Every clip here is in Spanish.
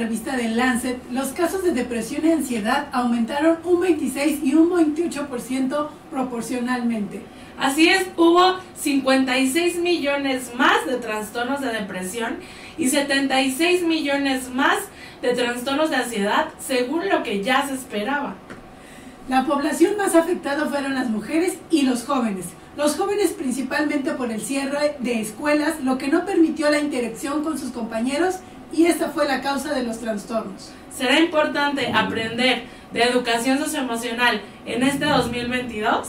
revista The Lancet, los casos de depresión y ansiedad aumentaron un 26 y un 28% proporcionalmente. Así es, hubo 56 millones más de trastornos de depresión y 76 millones más de trastornos de ansiedad, según lo que ya se esperaba. La población más afectada fueron las mujeres y los jóvenes. Los jóvenes principalmente por el cierre de escuelas, lo que no permitió la interacción con sus compañeros y esta fue la causa de los trastornos. ¿Será importante aprender de educación socioemocional en este 2022?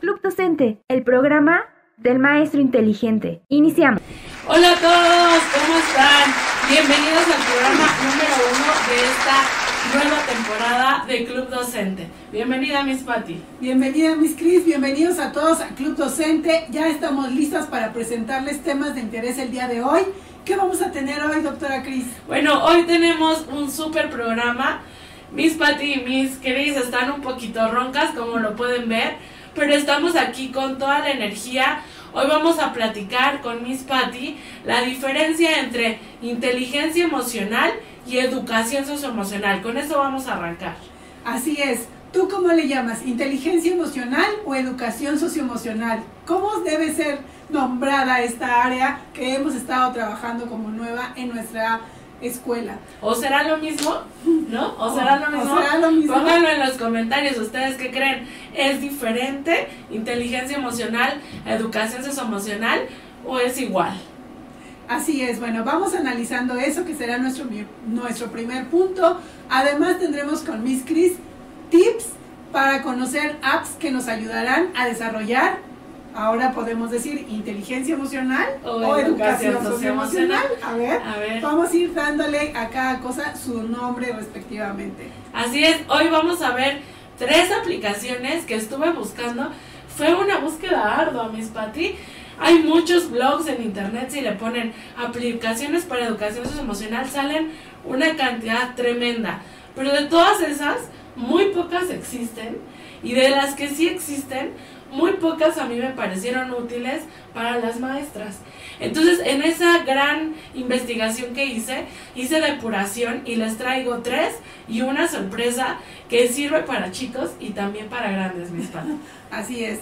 Club Docente, el programa del maestro inteligente. Iniciamos. Hola a todos, ¿cómo están? Bienvenidos al programa número uno de esta nueva temporada de Club Docente. Bienvenida, Miss Patti. Bienvenida, Miss Cris. Bienvenidos a todos a Club Docente. Ya estamos listas para presentarles temas de interés el día de hoy. ¿Qué vamos a tener hoy, doctora Cris? Bueno, hoy tenemos un súper programa. Miss Patty y Miss Cris están un poquito roncas, como lo pueden ver, pero estamos aquí con toda la energía. Hoy vamos a platicar con Miss Patty la diferencia entre inteligencia emocional y educación socioemocional. Con eso vamos a arrancar. Así es. ¿Tú cómo le llamas? ¿Inteligencia emocional o educación socioemocional? ¿Cómo debe ser nombrada esta área que hemos estado trabajando como nueva en nuestra escuela? ¿O será lo mismo? ¿No? ¿O será lo mismo? ¿O será lo mismo? Pónganlo en los comentarios. ¿Ustedes qué creen? ¿Es diferente inteligencia emocional, educación socioemocional o es igual? Así es, bueno, vamos analizando eso que será nuestro, nuestro primer punto. Además tendremos con Miss Cris tips para conocer apps que nos ayudarán a desarrollar, ahora podemos decir, inteligencia emocional o, educación socioemocional. A ver, a ver, vamos a ir dándole a cada cosa su nombre respectivamente. Así es, hoy vamos a ver tres aplicaciones que estuve buscando. Fue una búsqueda ardua, Miss Patti. Hay muchos blogs en internet, si le ponen aplicaciones para educación socioemocional, salen una cantidad tremenda. Pero de todas esas, muy pocas existen y de las que sí existen, muy pocas a mí me parecieron útiles para las maestras. Entonces, en esa gran investigación que hice, hice depuración y les traigo tres y una sorpresa que sirve para chicos y también para grandes, mis padres. Así es.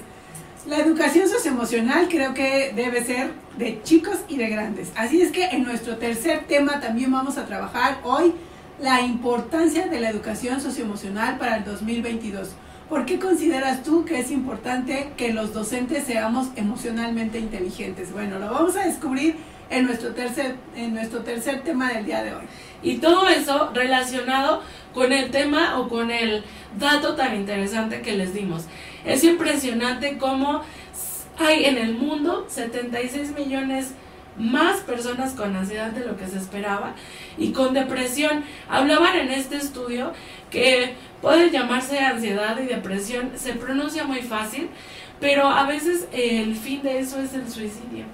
La educación socioemocional creo que debe ser de chicos y de grandes. Así es que en nuestro tercer tema también vamos a trabajar hoy la importancia de la educación socioemocional para el 2022. ¿Por qué consideras tú que es importante que los docentes seamos emocionalmente inteligentes? Bueno, lo vamos a descubrir en nuestro tercer, en nuestro tercer tema del día de hoy. Y todo eso relacionado con el tema o con el dato tan interesante que les dimos. Es impresionante cómo hay en el mundo 76 millones más personas con ansiedad de lo que se esperaba y con depresión. Hablaban en este estudio que puede llamarse ansiedad y depresión, se pronuncia muy fácil, pero a veces el fin de eso es el suicidio.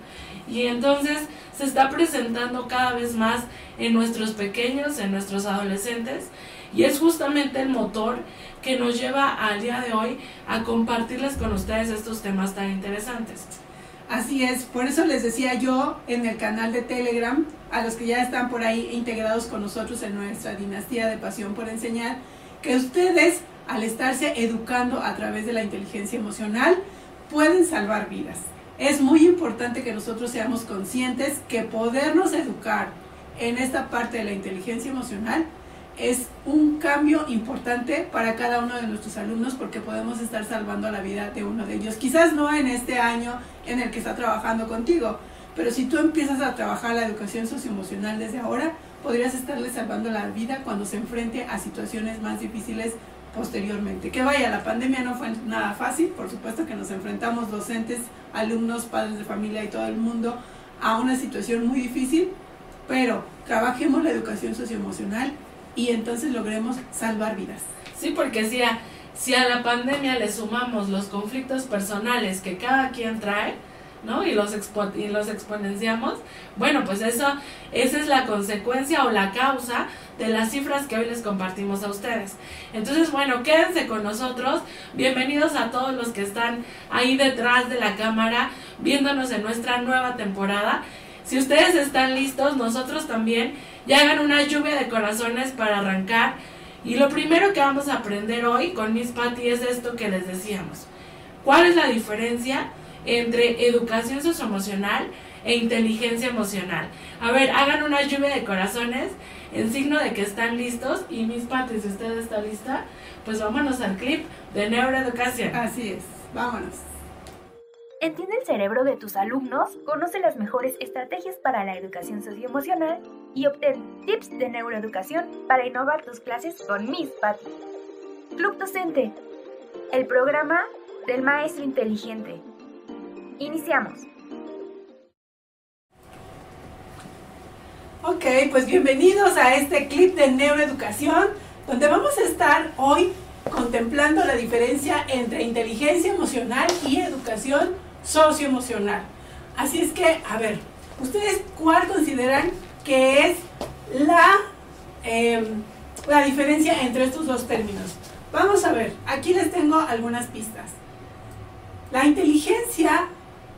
Y entonces se está presentando cada vez más en nuestros pequeños, en nuestros adolescentes, y es justamente el motor que nos lleva al día de hoy a compartirles con ustedes estos temas tan interesantes. Así es, por eso les decía yo en el canal de Telegram, a los que ya están por ahí integrados con nosotros en nuestra dinastía de pasión por enseñar, que ustedes, al estarse educando a través de la inteligencia emocional, pueden salvar vidas. Es muy importante que nosotros seamos conscientes que podernos educar en esta parte de la inteligencia emocional es un cambio importante para cada uno de nuestros alumnos porque podemos estar salvando la vida de uno de ellos. Quizás no en este año en el que está trabajando contigo, pero si tú empiezas a trabajar la educación socioemocional desde ahora, podrías estarle salvando la vida cuando se enfrente a situaciones más difíciles posteriormente. Que vaya, la pandemia no fue nada fácil, por supuesto que nos enfrentamos docentes, alumnos, padres de familia y todo el mundo a una situación muy difícil, pero trabajemos la educación socioemocional y entonces logremos salvar vidas. Sí, porque si a, si a la pandemia le sumamos los conflictos personales que cada quien trae, ¿no? Y los, y los exponenciamos, bueno, pues eso, esa es la consecuencia o la causa de las cifras que hoy les compartimos a ustedes. Entonces, bueno, quédense con nosotros. Bienvenidos a todos los que están ahí detrás de la cámara, viéndonos en nuestra nueva temporada. Si ustedes están listos, nosotros también, y hagan una lluvia de corazones para arrancar. Y lo primero que vamos a aprender hoy con Miss Patty es esto que les decíamos. ¿Cuál es la diferencia entre educación socioemocional e inteligencia emocional? A ver, hagan una lluvia de corazones en signo de que están listos. Y Miss Patty, si usted está lista, pues vámonos al clip de neuroeducación. Así es, vámonos. Entiende el cerebro de tus alumnos, conoce las mejores estrategias para la educación socioemocional y obtén tips de neuroeducación para innovar tus clases con Miss Patty. Club Docente, el programa del maestro inteligente. Iniciamos. Ok, pues bienvenidos a este clip de neuroeducación, donde vamos a estar hoy contemplando la diferencia entre inteligencia emocional y educación socioemocional. Así es que, a ver, ¿ustedes cuál consideran que es la, em, la diferencia entre estos dos términos? Vamos a ver, aquí les tengo algunas pistas. La inteligencia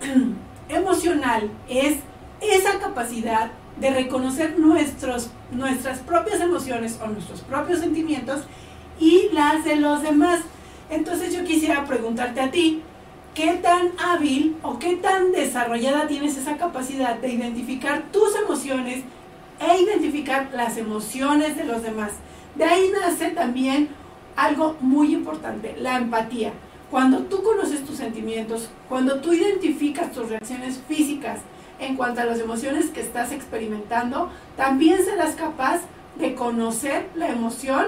emocional es esa capacidad de reconocer nuestros, nuestras propias emociones o nuestros propios sentimientos y las de los demás. Entonces yo quisiera preguntarte a ti, ¿qué tan hábil o qué tan desarrollada tienes esa capacidad de identificar tus emociones e identificar las emociones de los demás? De ahí nace también algo muy importante, la empatía. Cuando tú conoces tus sentimientos, cuando tú identificas tus reacciones físicas en cuanto a las emociones que estás experimentando, también serás capaz de conocer la emoción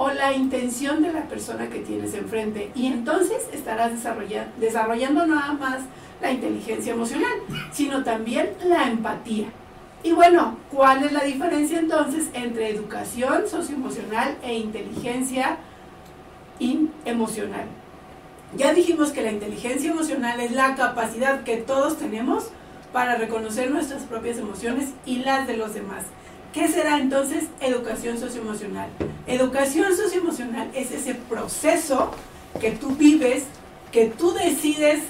o la intención de la persona que tienes enfrente. Y entonces estarás desarrollando, nada más la inteligencia emocional, sino también la empatía. Y bueno, ¿cuál es la diferencia entonces entre educación socioemocional e inteligencia emocional? Ya dijimos que la inteligencia emocional es la capacidad que todos tenemos para reconocer nuestras propias emociones y las de los demás. ¿Qué será entonces educación socioemocional? Educación socioemocional es ese proceso que tú vives, que tú decides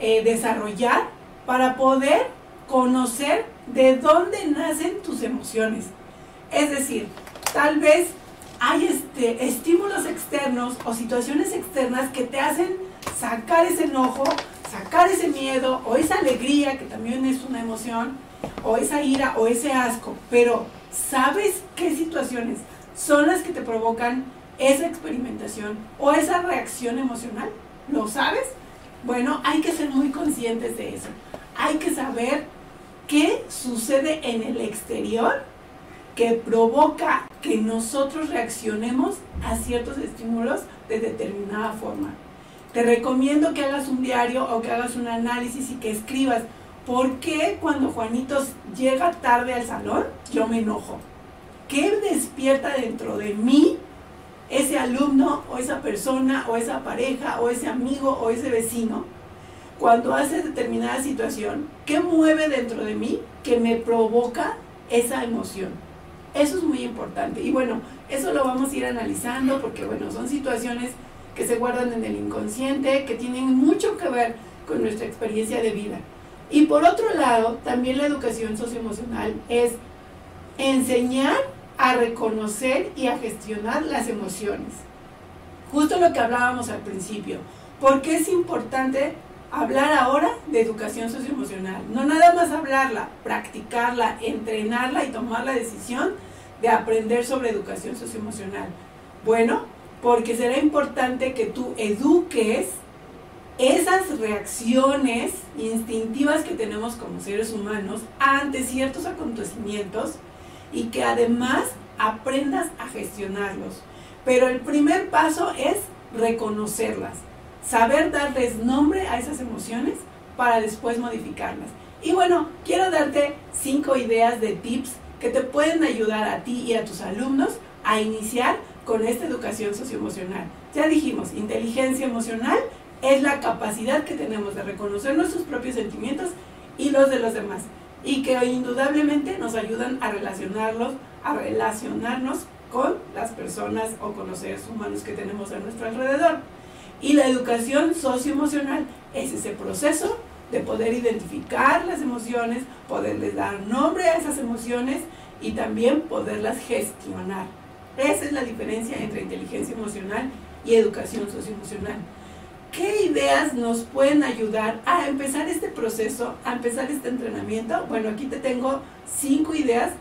eh, desarrollar para poder conocer de dónde nacen tus emociones. Es decir, tal vez hay este, estímulos externos o situaciones externas que te hacen sacar ese enojo, sacar ese miedo o esa alegría, que también es una emoción, o esa ira o ese asco, pero ¿sabes qué situaciones son las que te provocan esa experimentación o esa reacción emocional? ¿Lo sabes? Bueno, hay que ser muy conscientes de eso. Hay que saber qué sucede en el exterior que provoca que nosotros reaccionemos a ciertos estímulos de determinada forma. Te recomiendo que hagas un diario o que hagas un análisis y que escribas ¿Por qué cuando Juanito llega tarde al salón yo me enojo? ¿Qué despierta dentro de mí ese alumno o esa persona o esa pareja o ese amigo o ese vecino cuando hace determinada situación? ¿Qué mueve dentro de mí que me provoca esa emoción? Eso es muy importante. Y bueno, eso lo vamos a ir analizando porque bueno, son situaciones que se guardan en el inconsciente, que tienen mucho que ver con nuestra experiencia de vida. Y por otro lado, también la educación socioemocional es enseñar a reconocer y a gestionar las emociones. Justo lo que hablábamos al principio. ¿Por qué es importante hablar ahora de educación socioemocional? No nada más hablarla, practicarla, entrenarla y tomar la decisión de aprender sobre educación socioemocional. Bueno, porque será importante que tú eduques esas reacciones instintivas que tenemos como seres humanos ante ciertos acontecimientos y que además aprendas a gestionarlos. Pero el primer paso es reconocerlas, saber darles nombre a esas emociones para después modificarlas. Y bueno, quiero darte cinco ideas de tips que te pueden ayudar a ti y a tus alumnos a iniciar con esta educación socioemocional. Ya dijimos, inteligencia emocional es la capacidad que tenemos de reconocer nuestros propios sentimientos y los de los demás y que indudablemente nos ayudan a relacionarlos, a relacionarnos con las personas o con los seres humanos que tenemos a nuestro alrededor. Y la educación socioemocional es ese proceso de poder identificar las emociones, poderles dar nombre a esas emociones y también poderlas gestionar. Esa es la diferencia entre inteligencia emocional y educación socioemocional. ¿Qué ideas nos pueden ayudar a empezar este proceso, a empezar este entrenamiento? Bueno, aquí te tengo cinco ideas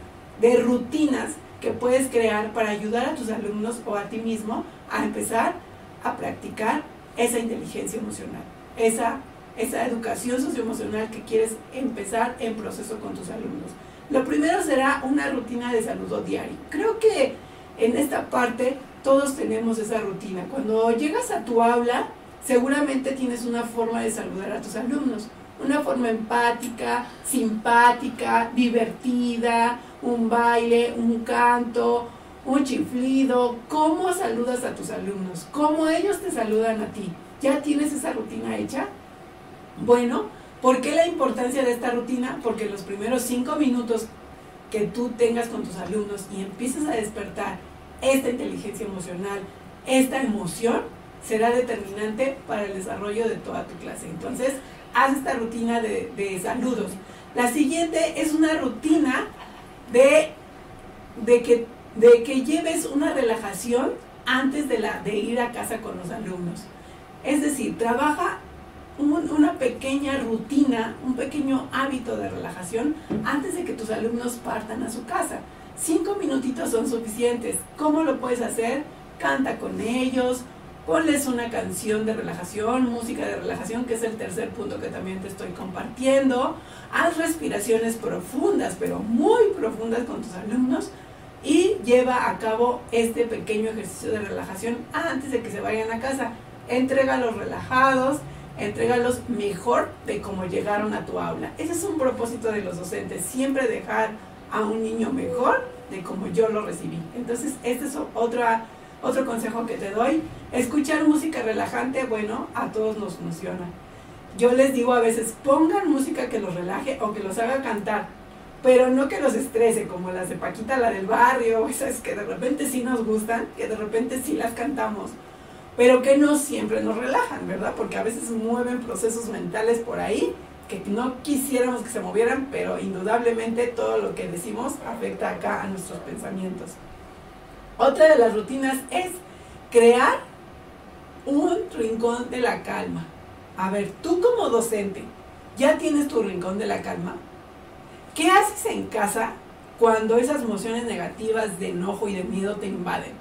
de rutinas que puedes crear para ayudar a tus alumnos o a ti mismo a empezar a practicar esa inteligencia emocional, esa, esa educación socioemocional que quieres empezar en proceso con tus alumnos. Lo primero será una rutina de saludo diario. Creo que en esta parte todos tenemos esa rutina. Cuando llegas a tu aula, seguramente tienes una forma de saludar a tus alumnos. Una forma empática, simpática, divertida, un baile, un canto, un chiflido. ¿Cómo saludas a tus alumnos? ¿Cómo ellos te saludan a ti? ¿Ya tienes esa rutina hecha? Bueno, ¿por qué la importancia de esta rutina? Porque los primeros cinco minutos que tú tengas con tus alumnos y empieces a despertar esta inteligencia emocional, esta emoción, será determinante para el desarrollo de toda tu clase. Entonces, haz esta rutina de, saludos. La siguiente es una rutina de, que, lleves una relajación antes de ir a casa con los alumnos. Es decir, trabaja una pequeña rutina, un pequeño hábito de relajación antes de que tus alumnos partan a su casa. Cinco minutitos son suficientes. ¿Cómo lo puedes hacer? Canta con ellos, ponles una canción de relajación, música de relajación, que es el tercer punto que también te estoy compartiendo. Haz respiraciones profundas, pero muy profundas con tus alumnos y lleva a cabo este pequeño ejercicio de relajación antes de que se vayan a casa. Entrégalos relajados, entrégalos mejor de cómo llegaron a tu aula. Ese es un propósito de los docentes, siempre dejar a un niño mejor de como yo lo recibí. Entonces, este es otra otro consejo que te doy, escuchar música relajante, bueno, a todos nos funciona. Yo les digo a veces, pongan música que los relaje o que los haga cantar, pero no que los estrese, como las de Paquita, la del barrio, esas que de repente sí nos gustan, que de repente sí las cantamos, pero que no siempre nos relajan, ¿verdad? Porque a veces mueven procesos mentales por ahí que no quisiéramos que se movieran, pero indudablemente todo lo que decimos afecta acá a nuestros pensamientos. Otra de las rutinas es crear un rincón de la calma. A ver, tú como docente, ¿ya tienes tu rincón de la calma? ¿Qué haces en casa cuando esas emociones negativas de enojo y de miedo te invaden?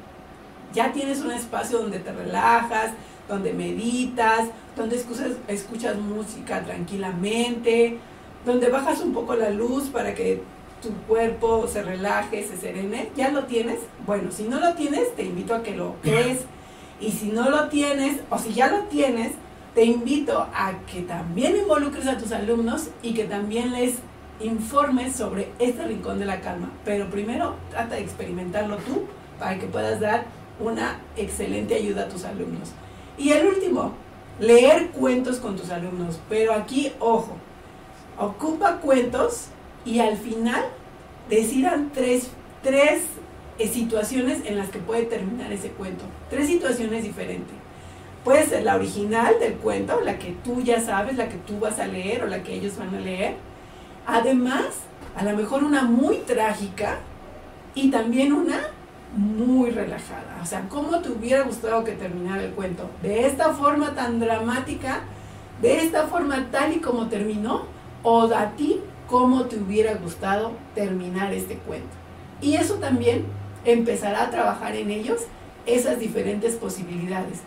Ya tienes un espacio donde te relajas, donde meditas, donde escuchas, escuchas música tranquilamente, donde bajas un poco la luz para que tu cuerpo se relaje, se serene, ¿ya lo tienes? Bueno, si no lo tienes, te invito a que lo crees. Y si no lo tienes, o si ya lo tienes, te invito a que también involucres a tus alumnos y que también les informes sobre este rincón de la calma. Pero primero trata de experimentarlo tú para que puedas dar una excelente ayuda a tus alumnos. Y el último, leer cuentos con tus alumnos. Pero aquí, ojo, ocupa cuentos y al final decidan tres, tres eh, situaciones en las que puede terminar ese cuento. Tres situaciones diferentes. Puede ser la original del cuento, la que tú ya sabes, la que tú vas a leer o la que ellos van a leer. Además, a lo mejor una muy trágica y también una muy relajada. O sea, ¿cómo te hubiera gustado que terminara el cuento? De esta forma tan dramática, de esta forma tal y como terminó, o a ti cómo te hubiera gustado terminar este cuento. Y eso también empezará a trabajar en ellos esas diferentes posibilidades.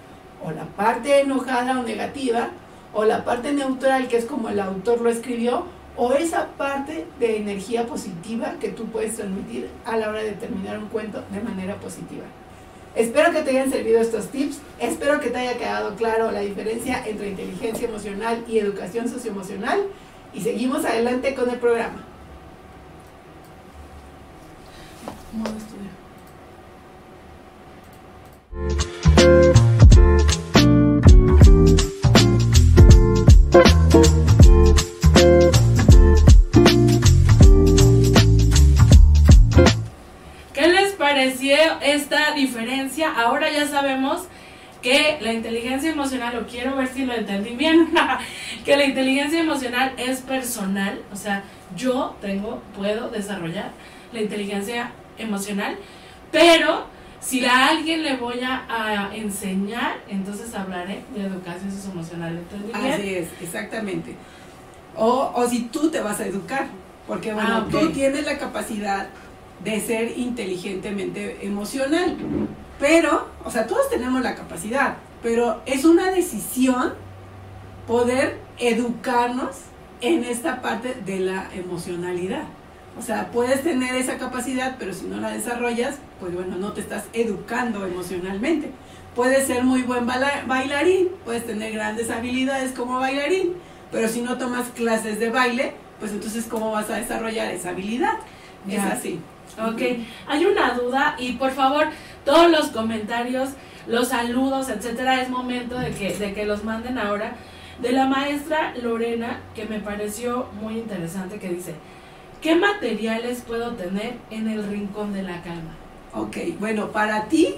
O la parte enojada o negativa, o la parte neutral, que es como el autor lo escribió, o esa parte de energía positiva que tú puedes transmitir a la hora de terminar un cuento de manera positiva. Espero que te hayan servido estos tips, espero que te haya quedado claro la diferencia entre inteligencia emocional y educación socioemocional y seguimos adelante con el programa. ¿Qué les pareció esta diferencia? Ahora ya sabemos que la inteligencia emocional, o quiero ver si lo entendí bien, que la inteligencia emocional es personal, o sea, yo tengo, puedo desarrollar la inteligencia emocional, pero si a alguien le voy a, enseñar, entonces hablaré de educación socioemocional. Así es, exactamente. O, o si tú te vas a educar, porque bueno, ah, tú tienes la capacidad de ser inteligentemente emocional. Pero, o sea, todos tenemos la capacidad, pero es una decisión poder educarnos en esta parte de la emocionalidad. O sea, puedes tener esa capacidad, pero si no la desarrollas, pues bueno, no te estás educando emocionalmente. Puedes ser muy buen bailarín, puedes tener grandes habilidades como bailarín, pero si no tomas clases de baile, pues entonces ¿cómo vas a desarrollar esa habilidad? Es así. Ok, hay una duda y por favor, todos los comentarios, los saludos, etcétera, es momento de que, de que los manden ahora. De la maestra Lorena, que me pareció muy interesante, que dice, ¿qué materiales puedo tener en el rincón de la calma? Ok, bueno, para ti,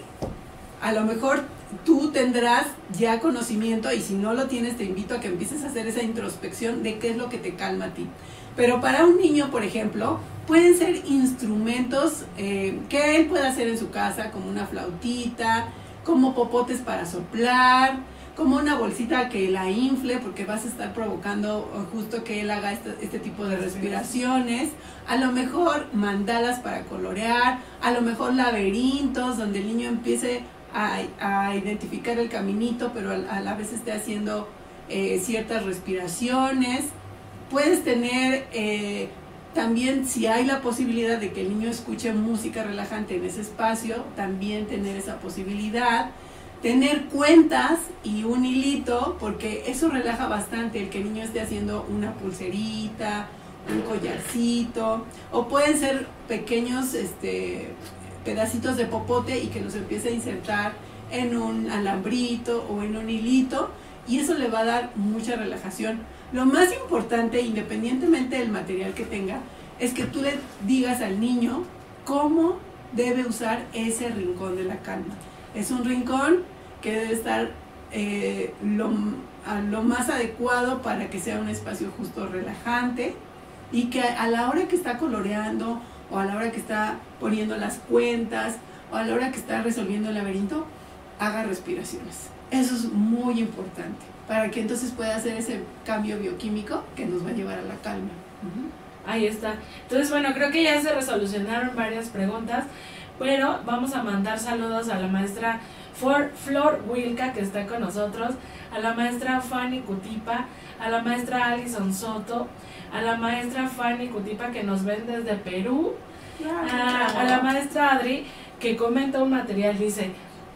a lo mejor tú tendrás ya conocimiento y si no lo tienes, te invito a que empieces a hacer esa introspección de qué es lo que te calma a ti. Pero para un niño, por ejemplo, pueden ser instrumentos eh, que él pueda hacer en su casa, como una flautita, como popotes para soplar, como una bolsita que la infle, porque vas a estar provocando justo que él haga este, este, tipo de respiraciones. A lo mejor mandalas para colorear, a lo mejor laberintos, donde el niño empiece a, identificar el caminito, pero a, la vez esté haciendo eh, ciertas respiraciones. Puedes tener eh, también si hay la posibilidad de que el niño escuche música relajante en ese espacio, también tener esa posibilidad. Tener cuentas y un hilito, porque eso relaja bastante el que el niño esté haciendo una pulserita, un collarcito, o pueden ser pequeños este, pedacitos de popote y que los empiece a insertar en un alambrito o en un hilito, y eso le va a dar mucha relajación lo más importante, independientemente del material que tenga, es que tú le digas al niño cómo debe usar ese rincón de la calma. Es un rincón que debe estar eh, lo, lo, más adecuado para que sea un espacio justo relajante y que a la hora que está coloreando o a la hora que está poniendo las cuentas o a la hora que está resolviendo el laberinto, haga respiraciones. Eso es muy importante para que entonces pueda hacer ese cambio bioquímico que nos va a llevar a la calma. Ahí está. Entonces, bueno, creo que ya se resolucionaron varias preguntas, pero vamos a mandar saludos a la maestra Flor Wilka, que está con nosotros, a la maestra Fanny Cutipa, a la maestra Alison Soto, a la maestra Fanny Cutipa, que nos ven desde Perú, a, la maestra Adri, que comenta un material, dice,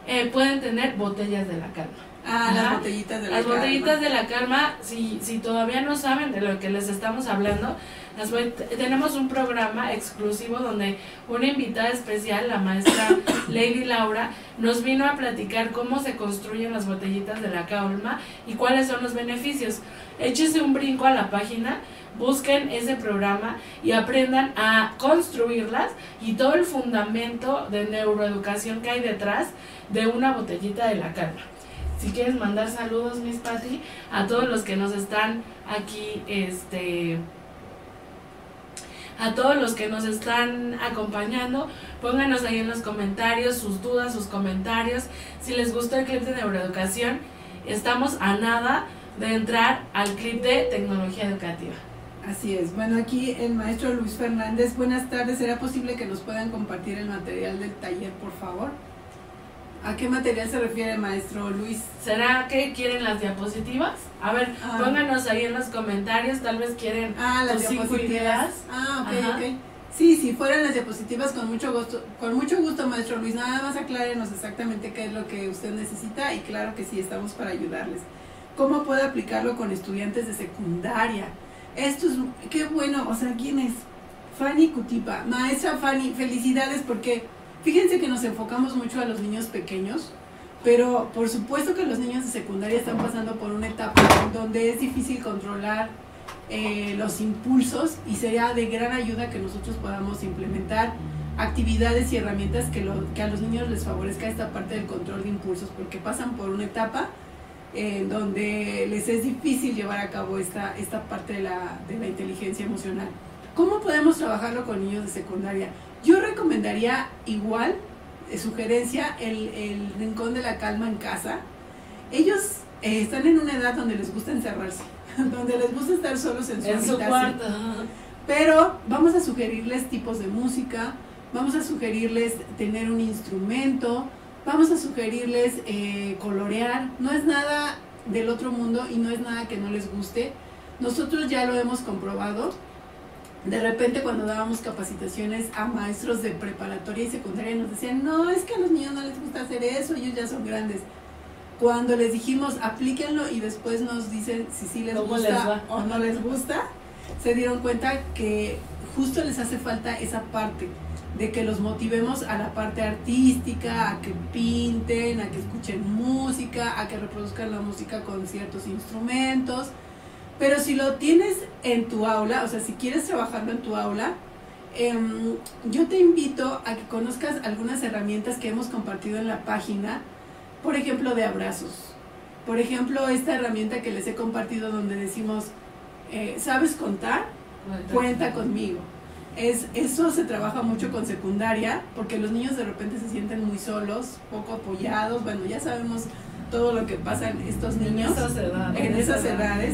eh, pueden tener botellas de la calma. Ah, las botellitas de la Las botellitas de la calma, si, si todavía no saben de lo que les estamos hablando, las tenemos un programa exclusivo donde una invitada especial, la maestra Lady Laura, nos vino a platicar cómo se construyen las botellitas de la calma y cuáles son los beneficios. Échese un brinco a la página, busquen ese programa y aprendan a construirlas y todo el fundamento de neuroeducación que hay detrás de una botellita de la calma si quieres mandar saludos, Miss Patty, a todos los que nos están aquí, este, a todos los que nos están acompañando, pónganos ahí en los comentarios sus dudas, sus comentarios. Si les gustó el clip de neuroeducación, estamos a nada de entrar al clip de tecnología educativa. Así es. Bueno, aquí el maestro Luis Fernández, buenas tardes. ¿Será posible que nos puedan compartir el material del taller, por favor? ¿A qué material se refiere, maestro Luis? ¿Será que quieren las diapositivas? A ver, ah. pónganos ahí en los comentarios, tal vez quieren ah, las diapositivas. Ah, ok, ok. Sí, si fueran las diapositivas, con mucho gusto, con mucho gusto, maestro Luis. Nada más aclárenos exactamente qué es lo que usted necesita y claro que sí, estamos para ayudarles. ¿Cómo puede aplicarlo con estudiantes de secundaria? Esto es, qué bueno, o sea, ¿quién es? Fanny Cutipa. Maestra Fanny, felicidades porque Fíjense que nos enfocamos mucho a los niños pequeños, pero por supuesto que los niños de secundaria están pasando por una etapa donde es difícil controlar eh, los impulsos y sería de gran ayuda que nosotros podamos implementar actividades y herramientas que, a los niños les favorezca esta parte del control de impulsos, porque pasan por una etapa en donde les es difícil llevar a cabo esta, esta parte de la, de la inteligencia emocional. ¿Cómo podemos trabajarlo con niños de secundaria? Yo recomendaría igual, de sugerencia, el, el rincón de la calma en casa. Ellos eh, están en una edad donde les gusta encerrarse, donde les gusta estar solos en su, En su cuarto. Pero vamos a sugerirles tipos de música, vamos a sugerirles tener un instrumento, vamos a sugerirles eh, colorear. No es nada del otro mundo y no es nada que no les guste. Nosotros ya lo hemos comprobado. De repente cuando dábamos capacitaciones a maestros de preparatoria y secundaria nos decían, no, es que a los niños no les gusta hacer eso, ellos ya son grandes. Cuando les dijimos, aplíquenlo y después nos dicen si sí les ¿Cómo gusta les o no les gusta, se dieron cuenta que justo les hace falta esa parte de que los motivemos a la parte artística, a que pinten, a que escuchen música, a que reproduzcan la música con ciertos instrumentos. Pero si lo tienes en tu aula, o sea, si quieres trabajarlo en tu aula, em, yo te invito a que conozcas algunas herramientas que hemos compartido en la página, por ejemplo, de abrazos. Por ejemplo, esta herramienta que les he compartido donde decimos, eh, ¿sabes contar? cuenta conmigo. Es, eso se trabaja mucho con secundaria, porque los niños de repente se sienten muy solos, poco apoyados. Bueno, ya sabemos todo lo que pasa en estos niños En esas edades. en esas edades.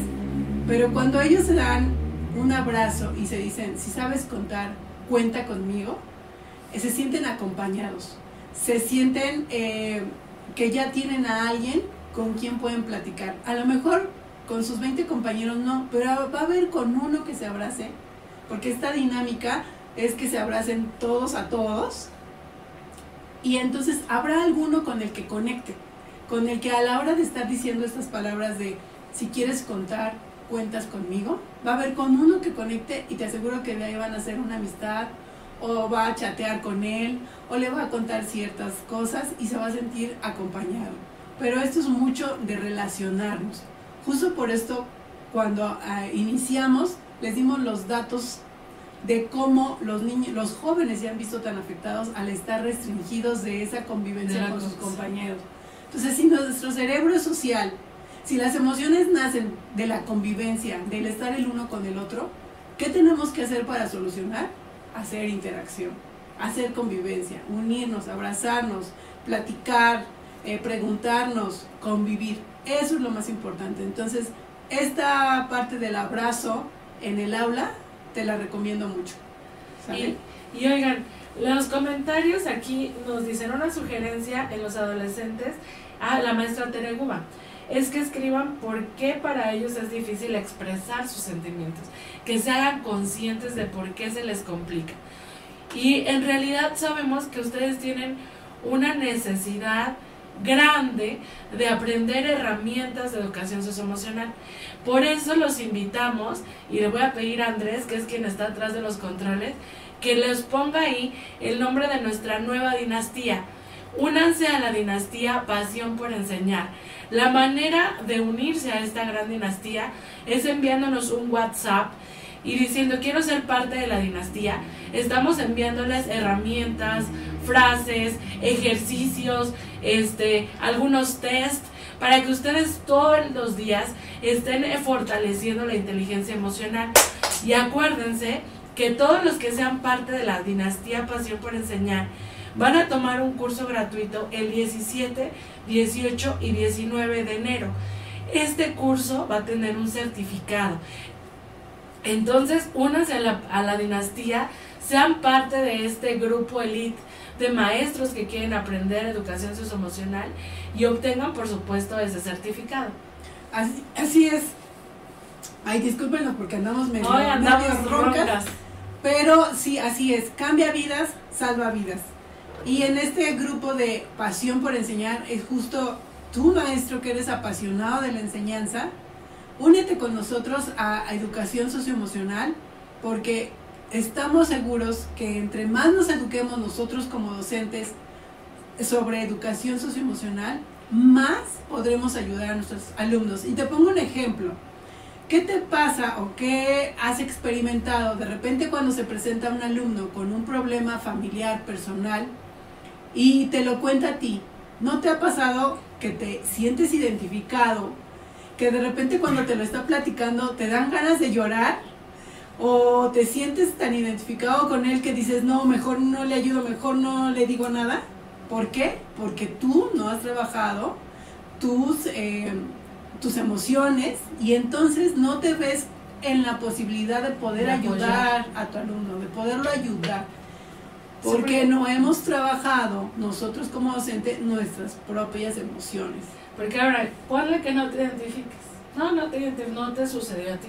Pero cuando ellos se dan un abrazo y se dicen, si sabes contar, cuenta conmigo, eh, se sienten acompañados. Se sienten eh, que ya tienen a alguien con quien pueden platicar. A lo mejor con sus 20 compañeros no, pero va a haber con uno que se abrace, porque esta dinámica es que se abracen todos a todos y entonces habrá alguno con el que conecte, con el que a la hora de estar diciendo estas palabras de si quieres contar, cuentas conmigo, va a haber con uno que conecte y te aseguro que de ahí van a hacer una amistad o va a chatear con él o le va a contar ciertas cosas y se va a sentir acompañado. Pero esto es mucho de relacionarnos. Justo por esto, cuando ah, iniciamos, les dimos los datos de cómo los niños, los jóvenes se han visto tan afectados al estar restringidos de esa convivencia De con sus compañeros. Entonces, si nuestro cerebro es social, si las emociones nacen de la convivencia, del estar el uno con el otro, ¿qué tenemos que hacer para solucionar? Hacer interacción, hacer convivencia, unirnos, abrazarnos, platicar, eh, preguntarnos, convivir. Eso es lo más importante. Entonces, esta parte del abrazo en el aula te la recomiendo mucho. ¿sale? Y, oigan, los comentarios aquí nos dicen una sugerencia en los adolescentes a la maestra Tereguba. Es que escriban por qué para ellos es difícil expresar sus sentimientos, que se hagan conscientes de por qué se les complica. Y en realidad sabemos que ustedes tienen una necesidad grande de aprender herramientas de educación socioemocional. Por eso los invitamos y le voy a pedir a Andrés, que es quien está atrás de los controles, que les ponga ahí el nombre de nuestra nueva dinastía. Únanse a la dinastía Pasión por Enseñar. La manera de unirse a esta gran dinastía es enviándonos un WhatsApp y diciendo quiero ser parte de la dinastía. Estamos enviándoles herramientas, frases, ejercicios, este, algunos test para que ustedes todos los días estén fortaleciendo la inteligencia emocional. Y acuérdense que todos los que sean parte de la dinastía Pasión por Enseñar van a tomar un curso gratuito el 17, 18 y 19 de enero. Este curso va a tener un certificado. Entonces, únanse a la, a la dinastía, sean parte de este grupo elite de maestros que quieren aprender educación socioemocional y obtengan, por supuesto, ese certificado. Así, así es. Ay, discúlpenos porque andamos medio, Hoy andamos roncas, roncas. pero sí, así es. Cambia vidas, salva vidas. Y en este grupo de pasión por enseñar es justo tú, maestro, que eres apasionado de la enseñanza. Únete con nosotros a, a educación socioemocional porque estamos seguros que entre más nos eduquemos nosotros como docentes sobre educación socioemocional, más podremos ayudar a nuestros alumnos. Y te pongo un ejemplo. ¿qué te pasa o qué has experimentado de repente cuando se presenta un alumno con un problema familiar, personal, y te lo cuenta a ti? ¿No te ha pasado que te sientes identificado? Que de repente cuando te lo está platicando te dan ganas de llorar o te sientes tan identificado con él que dices, no, mejor no le ayudo, mejor no le digo nada. ¿Por qué? Porque tú no has trabajado tus, eh, tus emociones y entonces no te ves en la posibilidad de poder ayudar a tu alumno, de poderlo ayudar. Porque no hemos trabajado nosotros como docentes nuestras propias emociones. Porque ahora, ponle que no te identifiques. No, no te, no te sucedió a ti.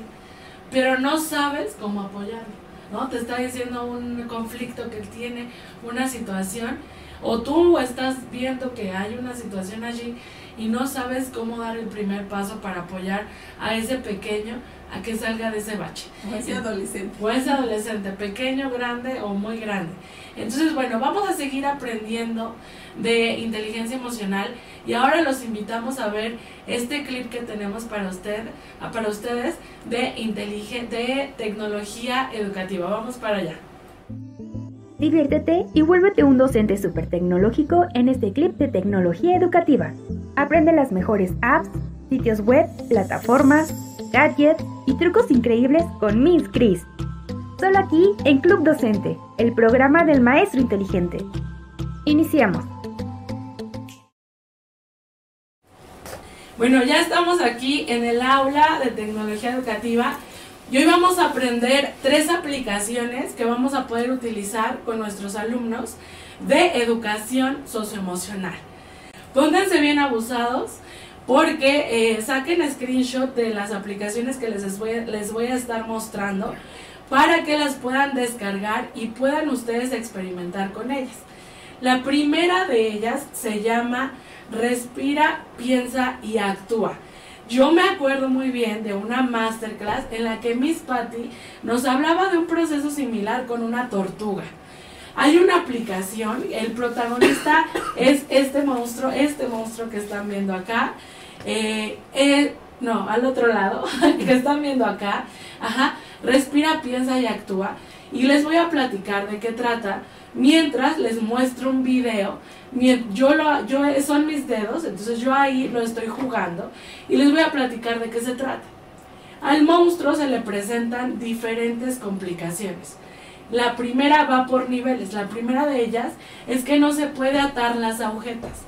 Pero no sabes cómo apoyarlo. ¿no? Te está diciendo un conflicto que él tiene, una situación, o tú estás viendo que hay una situación allí y no sabes cómo dar el primer paso para apoyar a ese pequeño a que salga de ese bache. O ese adolescente. O ese adolescente, pequeño, grande o muy grande. Entonces, bueno, vamos a seguir aprendiendo de inteligencia emocional y ahora los invitamos a ver este clip que tenemos para usted, ah, para ustedes de de tecnología educativa. Vamos para allá. Diviértete y vuélvete un docente súper tecnológico en este clip de tecnología educativa. Aprende las mejores apps, sitios web, plataformas, gadgets y trucos increíbles con Miss Chris. Solo aquí en Club Docente, el programa del maestro inteligente. Iniciamos. Bueno, ya estamos aquí en el aula de tecnología educativa y hoy vamos a aprender tres aplicaciones que vamos a poder utilizar con nuestros alumnos de educación socioemocional. Pónganse bien abusados porque eh, saquen screenshot de las aplicaciones que les voy, les voy a estar mostrando para que las puedan descargar y puedan ustedes experimentar con ellas. La primera de ellas se llama Respira, piensa y actúa. Yo me acuerdo muy bien de una masterclass en la que Miss Patty nos hablaba de un proceso similar con una tortuga. Hay una aplicación, el protagonista es este monstruo, este monstruo que están viendo acá. Eh, eh, no, al otro lado, que están viendo acá. Ajá, respira, piensa y actúa. Y les voy a platicar de qué trata mientras les muestro un video yo lo, yo, son mis dedos, entonces yo ahí lo estoy jugando y les voy a platicar de qué se trata. Al monstruo se le presentan diferentes complicaciones. La primera va por niveles. La primera de ellas es que no se puede atar las agujetas.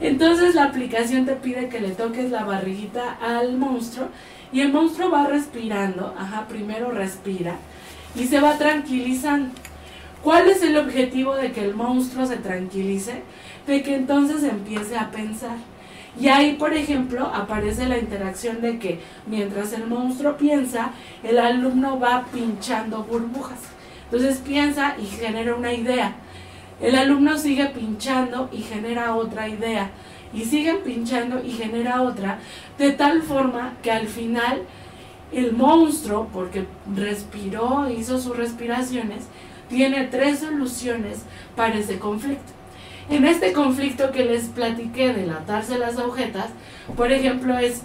Entonces la aplicación te pide que le toques la barriguita al monstruo y el monstruo va respirando. Ajá, primero respira y se va tranquilizando. ¿Cuál es el objetivo de que el monstruo se tranquilice? De que entonces empiece a pensar. Y ahí, por ejemplo, aparece la interacción de que mientras el monstruo piensa, el alumno va pinchando burbujas. Entonces piensa y genera una idea. El alumno sigue pinchando y genera otra idea. Y sigue pinchando y genera otra. De tal forma que al final el monstruo, porque respiró, hizo sus respiraciones, tiene tres soluciones para ese conflicto. En este conflicto que les platiqué de atarse las agujetas, por ejemplo, es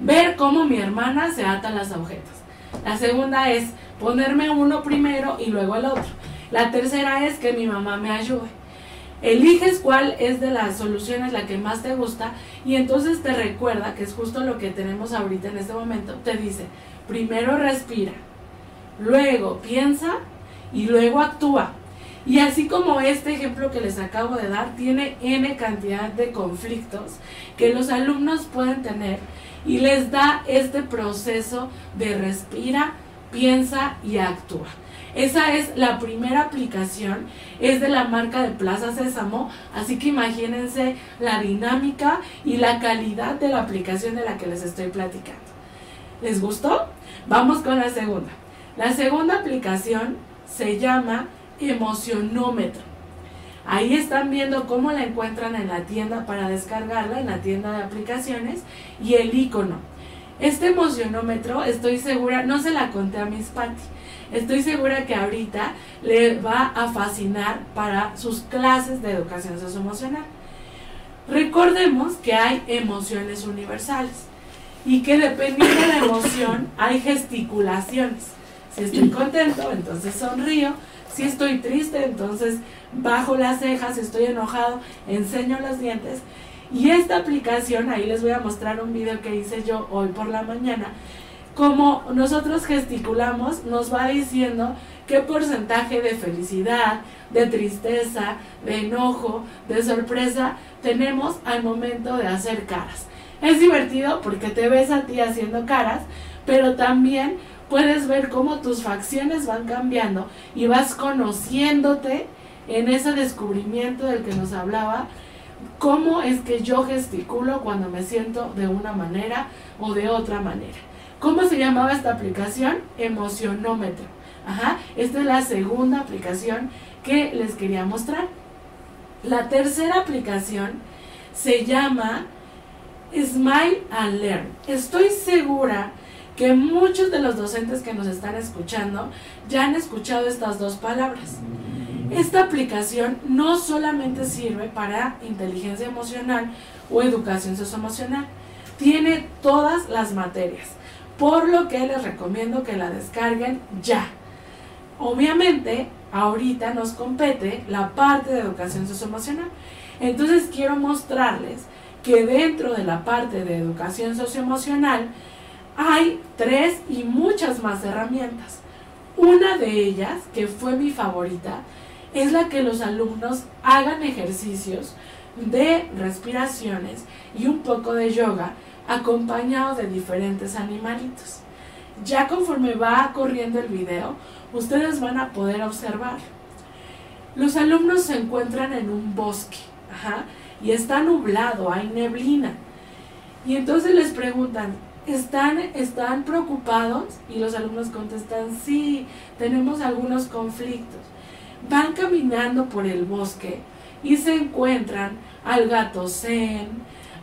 ver cómo mi hermana se ata las agujetas. La segunda es ponerme uno primero y luego el otro. La tercera es que mi mamá me ayude. Eliges cuál es de las soluciones la que más te gusta y entonces te recuerda, que es justo lo que tenemos ahorita en este momento, te dice, primero respira, luego piensa y luego actúa. Y así como este ejemplo que les acabo de dar, tiene N cantidad de conflictos que los alumnos pueden tener y les da este proceso de respira, piensa y actúa. Esa es la primera aplicación, es de la marca de Plaza Sésamo, así que imagínense la dinámica y la calidad de la aplicación de la que les estoy platicando. ¿Les gustó? Vamos con la segunda. La segunda aplicación se llama emocionómetro. Ahí están viendo cómo la encuentran en la tienda para descargarla, en la tienda de aplicaciones, y el icono. Este emocionómetro, estoy segura, no se la conté a Miss Patty, estoy segura que ahorita le va a fascinar para sus clases de educación socioemocional. Recordemos que hay emociones universales. y que dependiendo de la emoción hay gesticulaciones. Si estoy contento, entonces sonrío. Si estoy triste, entonces bajo las cejas. Si estoy enojado, enseño los dientes. Y esta aplicación, ahí les voy a mostrar un video que hice yo hoy por la mañana. Como nosotros gesticulamos, nos va diciendo qué porcentaje de felicidad, de tristeza, de enojo, de sorpresa tenemos al momento de hacer caras. Es divertido porque te ves a ti haciendo caras, pero también puedes ver cómo tus facciones van cambiando y vas conociéndote en ese descubrimiento del que nos hablaba, cómo es que yo gesticulo cuando me siento de una manera o de otra manera. ¿Cómo se llamaba esta aplicación? Emocionómetro. Ajá, esta es la segunda aplicación que les quería mostrar. La tercera aplicación se llama Smile and Learn. Estoy segura que muchos de los docentes que nos están escuchando ya han escuchado estas dos palabras. Esta aplicación no solamente sirve para inteligencia emocional o educación socioemocional, tiene todas las materias, por lo que les recomiendo que la descarguen ya. Obviamente, ahorita nos compete la parte de educación socioemocional. Entonces quiero mostrarles que dentro de la parte de educación socioemocional hay tres y muchas más herramientas. Una de ellas, que fue mi favorita, es la que los alumnos hagan ejercicios de respiraciones y un poco de yoga acompañados de diferentes animalitos. Ya conforme va corriendo el video, ustedes van a poder observar. Los alumnos se encuentran en un bosque y está nublado, hay neblina. Y entonces les preguntan, ¿están, ¿están preocupados? Y los alumnos contestan, sí, tenemos algunos conflictos. Van caminando por el bosque y se encuentran al gato Zen,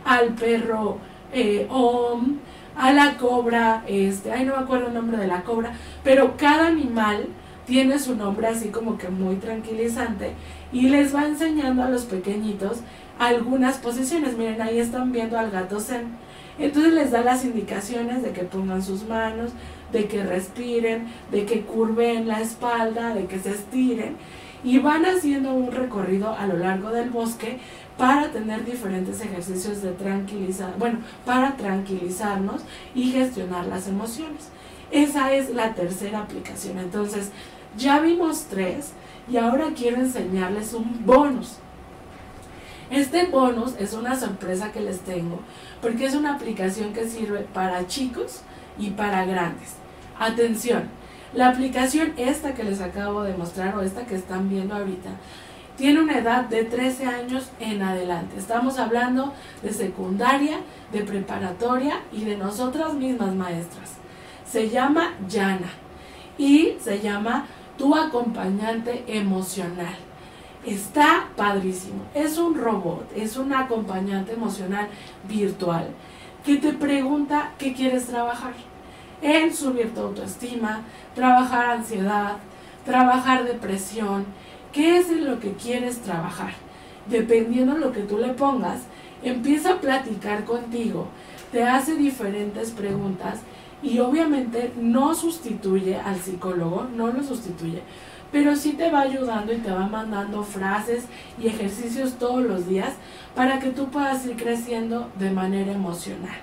al perro eh, Om, a la cobra, este, ay no me acuerdo el nombre de la cobra, pero cada animal tiene su nombre así como que muy tranquilizante y les va enseñando a los pequeñitos algunas posiciones. Miren, ahí están viendo al gato zen. Entonces les da las indicaciones de que pongan sus manos, de que respiren, de que curven la espalda, de que se estiren y van haciendo un recorrido a lo largo del bosque para tener diferentes ejercicios de tranquilizar, bueno, para tranquilizarnos y gestionar las emociones. Esa es la tercera aplicación. Entonces, ya vimos tres y ahora quiero enseñarles un bonus. Este bonus es una sorpresa que les tengo porque es una aplicación que sirve para chicos y para grandes. Atención, la aplicación esta que les acabo de mostrar o esta que están viendo ahorita tiene una edad de 13 años en adelante. Estamos hablando de secundaria, de preparatoria y de nosotras mismas maestras. Se llama Yana y se llama tu acompañante emocional. Está padrísimo. Es un robot, es un acompañante emocional virtual que te pregunta qué quieres trabajar. En subir tu autoestima, trabajar ansiedad, trabajar depresión, qué es en lo que quieres trabajar. Dependiendo de lo que tú le pongas, empieza a platicar contigo, te hace diferentes preguntas y obviamente no sustituye al psicólogo, no lo sustituye, pero sí te va ayudando y te va mandando frases y ejercicios todos los días para que tú puedas ir creciendo de manera emocional.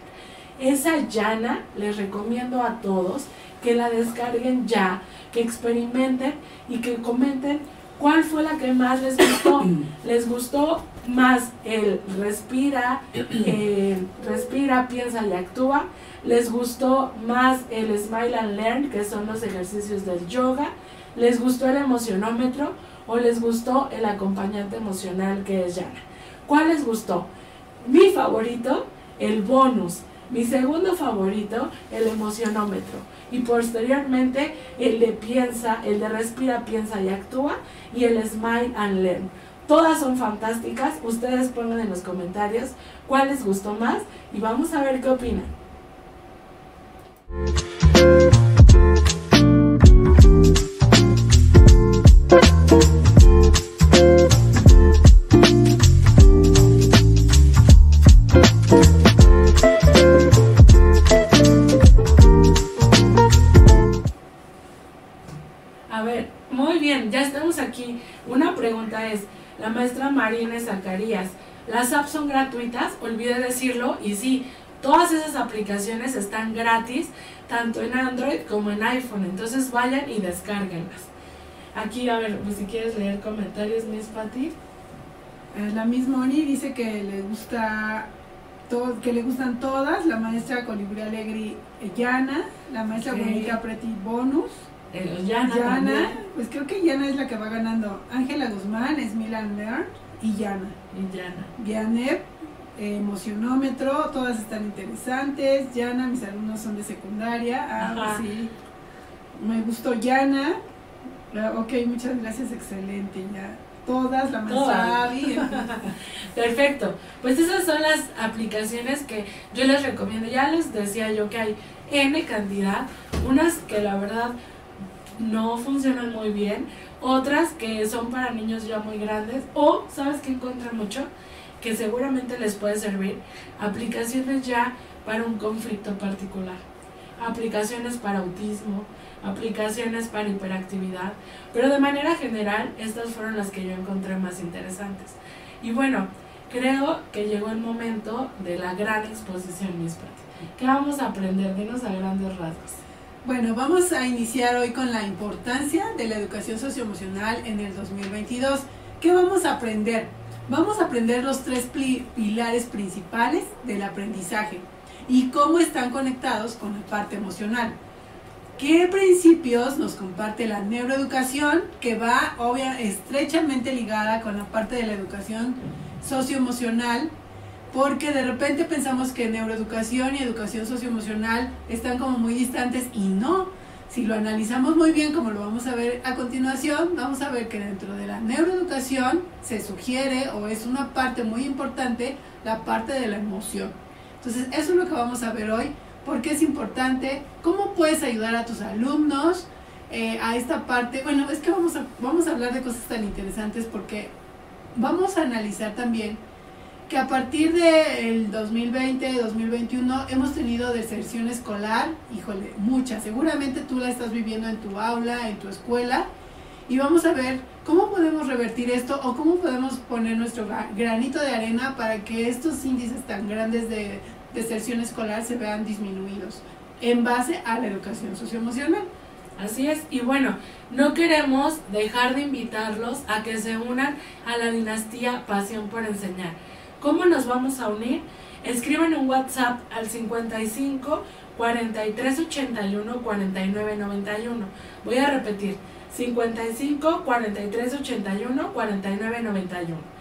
Esa llana les recomiendo a todos que la descarguen ya, que experimenten y que comenten cuál fue la que más les gustó. ¿Les gustó más el respira, eh, respira, piensa y actúa? les gustó más el Smile and Learn, que son los ejercicios del yoga, les gustó el emocionómetro o les gustó el acompañante emocional que es Yana. ¿Cuál les gustó? Mi favorito, el bonus. Mi segundo favorito, el emocionómetro. Y posteriormente, el de piensa, el de respira, piensa y actúa. Y el smile and learn. Todas son fantásticas. Ustedes pongan en los comentarios cuál les gustó más y vamos a ver qué opinan. Es la maestra Marina Zacarías. Las apps son gratuitas, olvidé decirlo, y sí, todas esas aplicaciones están gratis, tanto en Android como en iPhone, entonces vayan y descárguenlas. Aquí, a ver, pues si quieres leer comentarios, Miss Patty. Eh, La misma Oni dice que le gusta to- que le gustan todas, la maestra Colibrí Alegri Yana, la maestra Ok. Mónica Preti Bonus, Eh, Yana, Yana, pues creo que Yana es la que va ganando, Ángela Guzmán, es Milan Learn y Yana. Y Yana. Vianep, eh, emocionómetro, todas están interesantes. Yana, mis alumnos son de secundaria. Ah, Ajá. sí. Me gustó Yana. Ah, ok, muchas gracias, excelente. Ya. Todas, la. Abby. Perfecto. Pues esas son las aplicaciones que yo les recomiendo. Ya les decía yo que hay N cantidad. Unas que la verdad no funcionan muy bien. Otras que son para niños ya muy grandes. O, ¿sabes qué encuentran mucho? Que seguramente les puede servir. Aplicaciones ya para un conflicto particular. Aplicaciones para autismo. Aplicaciones para hiperactividad. Pero de manera general, estas fueron las que yo encontré más interesantes. Y bueno, creo que llegó el momento de la gran exposición, Patty. ¿Qué vamos a aprender? Dinos a grandes rasgos. Bueno, vamos a iniciar hoy con la importancia de la educación socioemocional en el 2022. ¿Qué vamos a aprender? Vamos a aprender los tres pilares principales del aprendizaje y cómo están conectados con la parte emocional. ¿Qué principios nos comparte la neuroeducación que va obvia, estrechamente ligada con la parte de la educación socioemocional? Porque de repente pensamos que neuroeducación y educación socioemocional están como muy distantes y no. Si lo analizamos muy bien, como lo vamos a ver a continuación, vamos a ver que dentro de la neuroeducación se sugiere o es una parte muy importante la parte de la emoción. Entonces, eso es lo que vamos a ver hoy, porque es importante, cómo puedes ayudar a tus alumnos eh, a esta parte. Bueno, es que vamos a, vamos a hablar de cosas tan interesantes porque vamos a analizar también que a partir del 2020-2021 hemos tenido deserción escolar, híjole, mucha. Seguramente tú la estás viviendo en tu aula, en tu escuela, y vamos a ver cómo podemos revertir esto o cómo podemos poner nuestro gra- granito de arena para que estos índices tan grandes de deserción escolar se vean disminuidos en base a la educación socioemocional. Así es, y bueno, no queremos dejar de invitarlos a que se unan a la dinastía Pasión por Enseñar. ¿Cómo nos vamos a unir? Escriban un WhatsApp al 55 43 81 49 91. Voy a repetir, 55 43 81 49 91.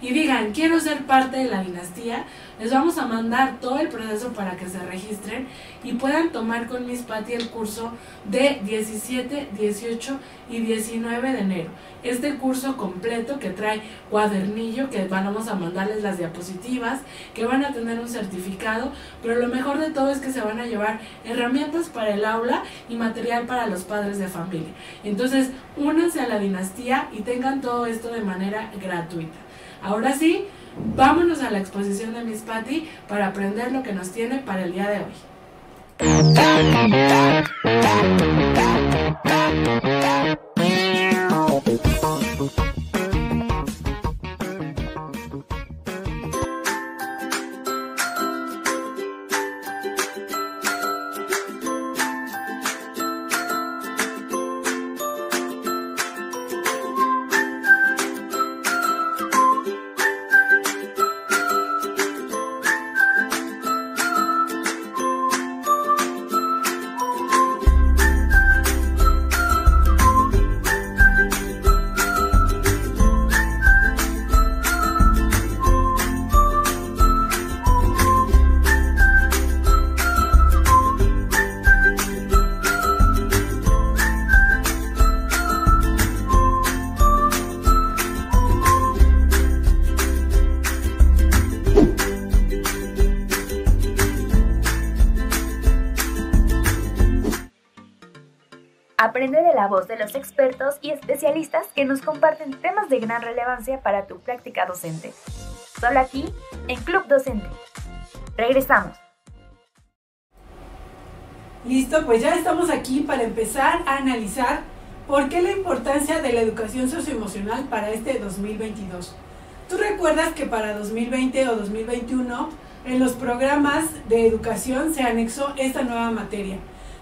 Y digan, quiero ser parte de la dinastía, les vamos a mandar todo el proceso para que se registren y puedan tomar con Miss Patty el curso de 17, 18 y 19 de enero. Este curso completo que trae cuadernillo, que vamos a mandarles las diapositivas, que van a tener un certificado, pero lo mejor de todo es que se van a llevar herramientas para el aula y material para los padres de familia. Entonces, únanse a la dinastía y tengan todo esto de manera gratuita. Ahora sí, vámonos a la exposición de Miss Patty para aprender lo que nos tiene para el día de hoy. Voz de los expertos y especialistas que nos comparten temas de gran relevancia para tu práctica docente. Solo aquí, en Club Docente. Regresamos. Listo, pues ya estamos aquí para empezar a analizar ¿Por qué la importancia de la educación socioemocional para este 2022? Tú recuerdas que para 2020 o 2021 en los programas de educación se anexó esta nueva materia.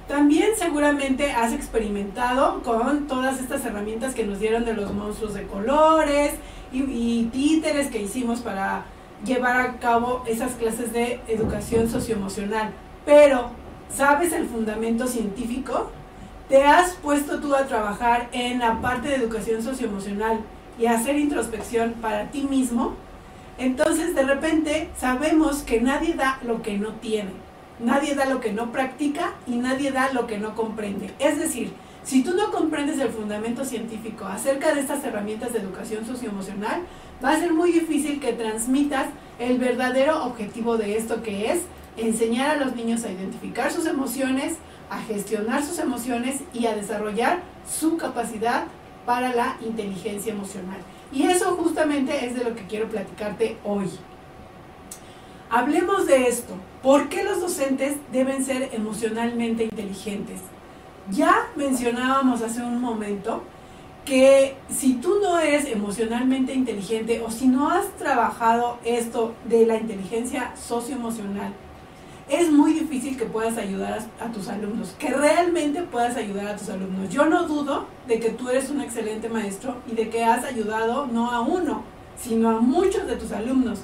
También seguramente has experimentado con todas estas herramientas que nos dieron de los monstruos de colores y, títeres que hicimos para llevar a cabo esas clases de educación socioemocional. Pero, ¿sabes el fundamento científico? ¿Te has puesto tú a trabajar en la parte de educación socioemocional y hacer introspección para ti mismo? Entonces, de repente, sabemos que nadie da lo que no tiene. Nadie da lo que no practica y nadie da lo que no comprende. Es decir, si tú no comprendes el fundamento científico acerca de estas herramientas de educación socioemocional, va a ser muy difícil que transmitas el verdadero objetivo de esto que es enseñar a los niños a identificar sus emociones, a gestionar sus emociones y a desarrollar su capacidad para la inteligencia emocional. Y eso justamente es de lo que quiero platicarte hoy. Hablemos de esto. ¿Por qué los docentes deben ser emocionalmente inteligentes? Ya mencionábamos hace un momento que si tú no eres emocionalmente inteligente o si no has trabajado esto de la inteligencia socioemocional, es muy difícil que puedas ayudar a, a, tus alumnos, que realmente puedas ayudar a tus alumnos. Yo no dudo de que tú eres un excelente maestro y de que has ayudado no a uno, sino a muchos de tus alumnos.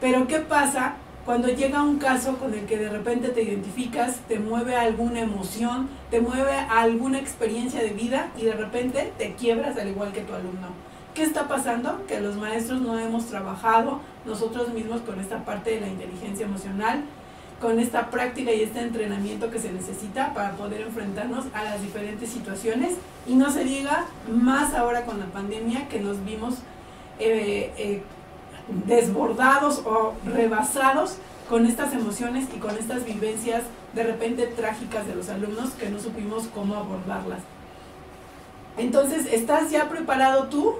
Pero ¿qué pasa cuando llega un caso con el que de repente te identificas, te mueve alguna emoción, te mueve alguna experiencia de vida y de repente te quiebras al igual que tu alumno. ¿Qué está pasando? Que los maestros no hemos trabajado nosotros mismos con esta parte de la inteligencia emocional, con esta práctica y este entrenamiento que se necesita para poder enfrentarnos a las diferentes situaciones y no se diga más ahora con la pandemia que nos vimos eh, eh, desbordados o rebasados con estas emociones y con estas vivencias de repente trágicas de los alumnos que no supimos cómo abordarlas. Entonces, ¿estás ya preparado tú?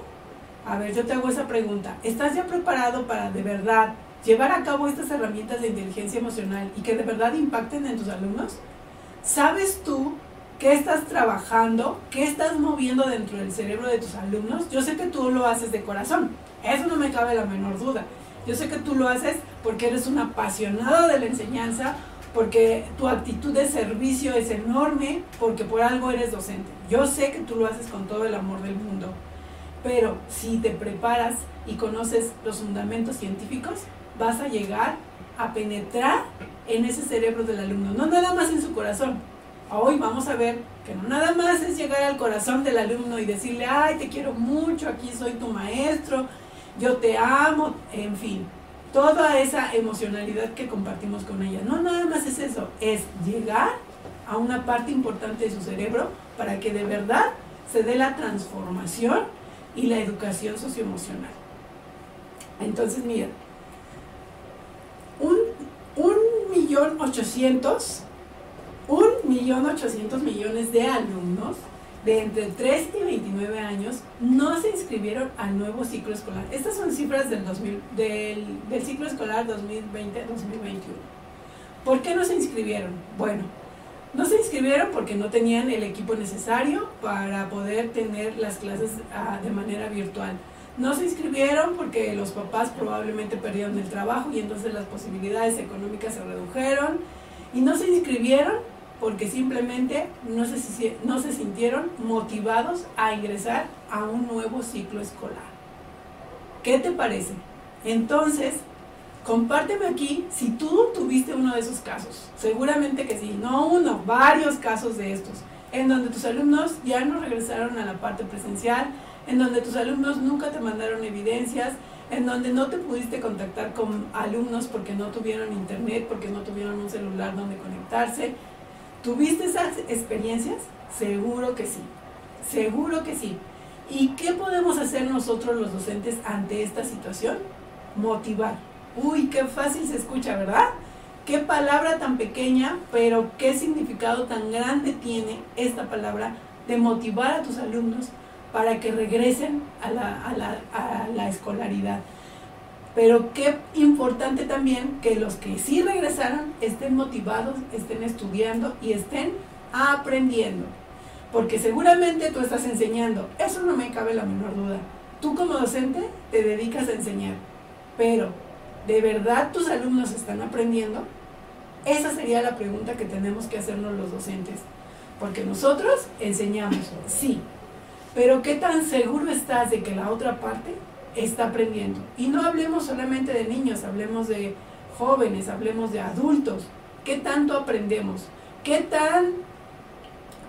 A ver, yo te hago esa pregunta. ¿Estás ya preparado para de verdad llevar a cabo estas herramientas de inteligencia emocional y que de verdad impacten en tus alumnos? ¿Sabes tú qué estás trabajando, qué estás moviendo dentro del cerebro de tus alumnos? Yo sé que tú lo haces de corazón, eso no me cabe la menor duda. Yo sé que tú lo haces porque eres un apasionado de la enseñanza, porque tu actitud de servicio es enorme, porque por algo eres docente. Yo sé que tú lo haces con todo el amor del mundo, pero si te preparas y conoces los fundamentos científicos, vas a llegar a penetrar en ese cerebro del alumno, no nada más en su corazón. Hoy vamos a ver que no nada más es llegar al corazón del alumno y decirle, ay, te quiero mucho, aquí soy tu maestro, yo te amo, en fin, toda esa emocionalidad que compartimos con ella. No nada más es eso, es llegar a una parte importante de su cerebro para que de verdad se dé la transformación y la educación socioemocional. Entonces, mira, un, un millón ochocientos, un millón ochocientos millones de alumnos de entre 3 y 29 años no se inscribieron al nuevo ciclo escolar. Estas son cifras del, 2000, del, del ciclo escolar 2020-2021. ¿Por qué no se inscribieron? Bueno, no se inscribieron porque no tenían el equipo necesario para poder tener las clases uh, de manera virtual. No se inscribieron porque los papás probablemente perdieron el trabajo y entonces las posibilidades económicas se redujeron. Y no se inscribieron porque simplemente no se, sintieron motivados a ingresar a un nuevo ciclo escolar. ¿Qué te parece? Entonces, compárteme aquí si tú tuviste uno de esos casos. Seguramente que sí, no uno, varios casos de estos, en donde tus alumnos ya no regresaron a la parte presencial, en donde tus alumnos nunca te mandaron evidencias, en donde no te pudiste contactar con alumnos porque no tuvieron internet, porque no tuvieron un celular donde conectarse, ¿Tuviste esas experiencias? Seguro que sí, seguro que sí. ¿Y qué podemos hacer nosotros los docentes ante esta situación? Motivar. Uy, qué fácil se escucha, ¿verdad? Qué palabra tan pequeña, pero qué significado tan grande tiene esta palabra de motivar a tus alumnos para que regresen a la, a la, a la escolaridad. Pero qué importante también que los que sí regresaron estén motivados, estén estudiando y estén aprendiendo. Porque seguramente tú estás enseñando, eso no me cabe la menor duda. Tú como docente te dedicas a enseñar, pero ¿de verdad tus alumnos están aprendiendo? Esa sería la pregunta que tenemos que hacernos los docentes. Porque nosotros enseñamos, sí, pero ¿qué tan seguro estás de que la otra parte está aprendiendo? Y no hablemos solamente de niños, hablemos de jóvenes, hablemos de adultos. ¿Qué tanto aprendemos? ¿Qué tan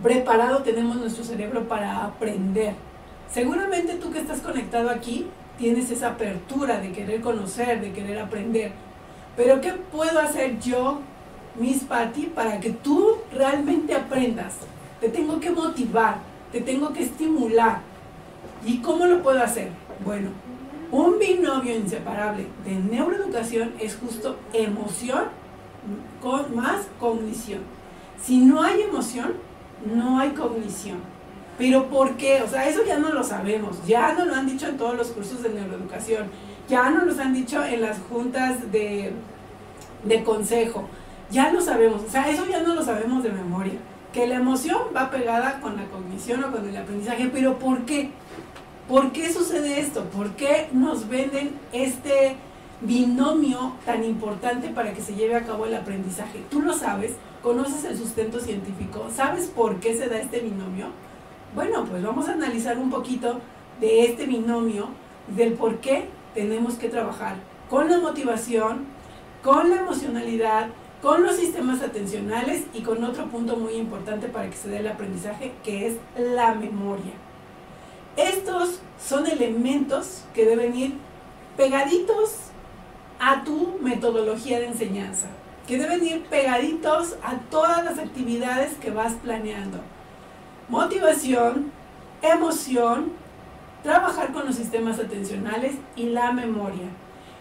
preparado tenemos nuestro cerebro para aprender? Seguramente tú que estás conectado aquí tienes esa apertura de querer conocer, de querer aprender. Pero ¿qué puedo hacer yo, Miss Patty, para que tú realmente aprendas? Te tengo que motivar, te tengo que estimular. ¿Y cómo lo puedo hacer? Bueno, un binomio inseparable de neuroeducación es justo emoción con más cognición. Si no hay emoción, no hay cognición. Pero ¿por qué? O sea, eso ya no lo sabemos, ya no lo han dicho en todos los cursos de neuroeducación, ya no lo han dicho en las juntas de, de consejo, ya lo sabemos, o sea, eso ya no lo sabemos de memoria, que la emoción va pegada con la cognición o con el aprendizaje, pero ¿por qué? ¿Por qué sucede esto? ¿Por qué nos venden este binomio tan importante para que se lleve a cabo el aprendizaje? Tú lo sabes, conoces el sustento científico, ¿sabes por qué se da este binomio? Bueno, pues vamos a analizar un poquito de este binomio, del por qué tenemos que trabajar con la motivación, con la emocionalidad, con los sistemas atencionales y con otro punto muy importante para que se dé el aprendizaje, que es la memoria. Estos son elementos que deben ir pegaditos a tu metodología de enseñanza, que deben ir pegaditos a todas las actividades que vas planeando. Motivación, emoción, trabajar con los sistemas atencionales y la memoria.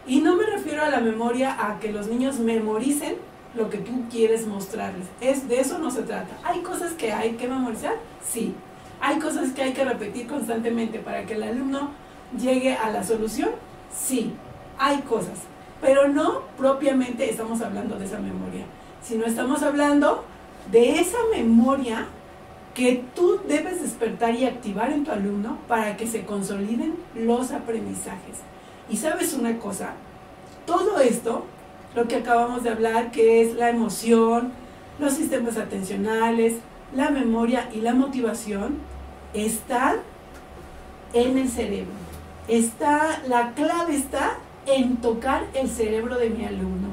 Y no me refiero a la memoria a que los niños memoricen lo que tú quieres mostrarles. Es de eso no se trata. Hay cosas que hay que memorizar, sí, hay cosas que hay que repetir constantemente para que el alumno llegue a la solución. Sí, hay cosas, pero no propiamente estamos hablando de esa memoria, sino estamos hablando de esa memoria que tú debes despertar y activar en tu alumno para que se consoliden los aprendizajes. Y sabes una cosa, todo esto, lo que acabamos de hablar, que es la emoción, los sistemas atencionales, la memoria y la motivación están en el cerebro. Está, la clave está en tocar el cerebro de mi alumno.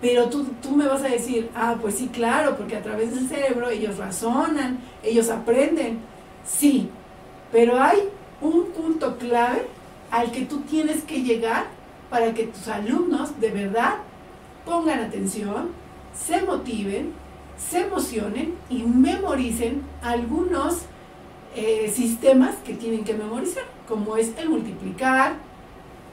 Pero tú, tú me vas a decir, ah, pues sí, claro, porque a través del cerebro ellos razonan, ellos aprenden. Sí, pero hay un punto clave al que tú tienes que llegar para que tus alumnos de verdad pongan atención, se motiven se emocionen y memoricen algunos eh, sistemas que tienen que memorizar, como es el multiplicar,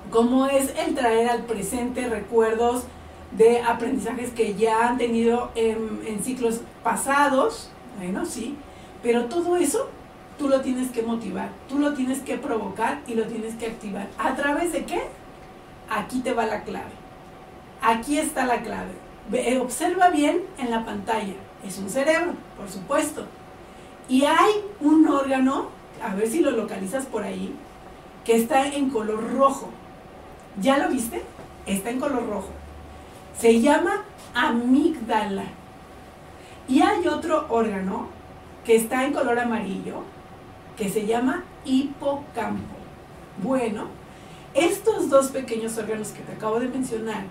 como es el traer al presente recuerdos de aprendizajes que ya han tenido en, en ciclos pasados, bueno, sí, pero todo eso tú lo tienes que motivar, tú lo tienes que provocar y lo tienes que activar. ¿A través de qué? Aquí te va la clave. Aquí está la clave observa bien en la pantalla. Es un cerebro, por supuesto. Y hay un órgano, a ver si lo localizas por ahí, que está en color rojo. ¿Ya lo viste? Está en color rojo. Se llama amígdala. Y hay otro órgano que está en color amarillo, que se llama hipocampo. Bueno, estos dos pequeños órganos que te acabo de mencionar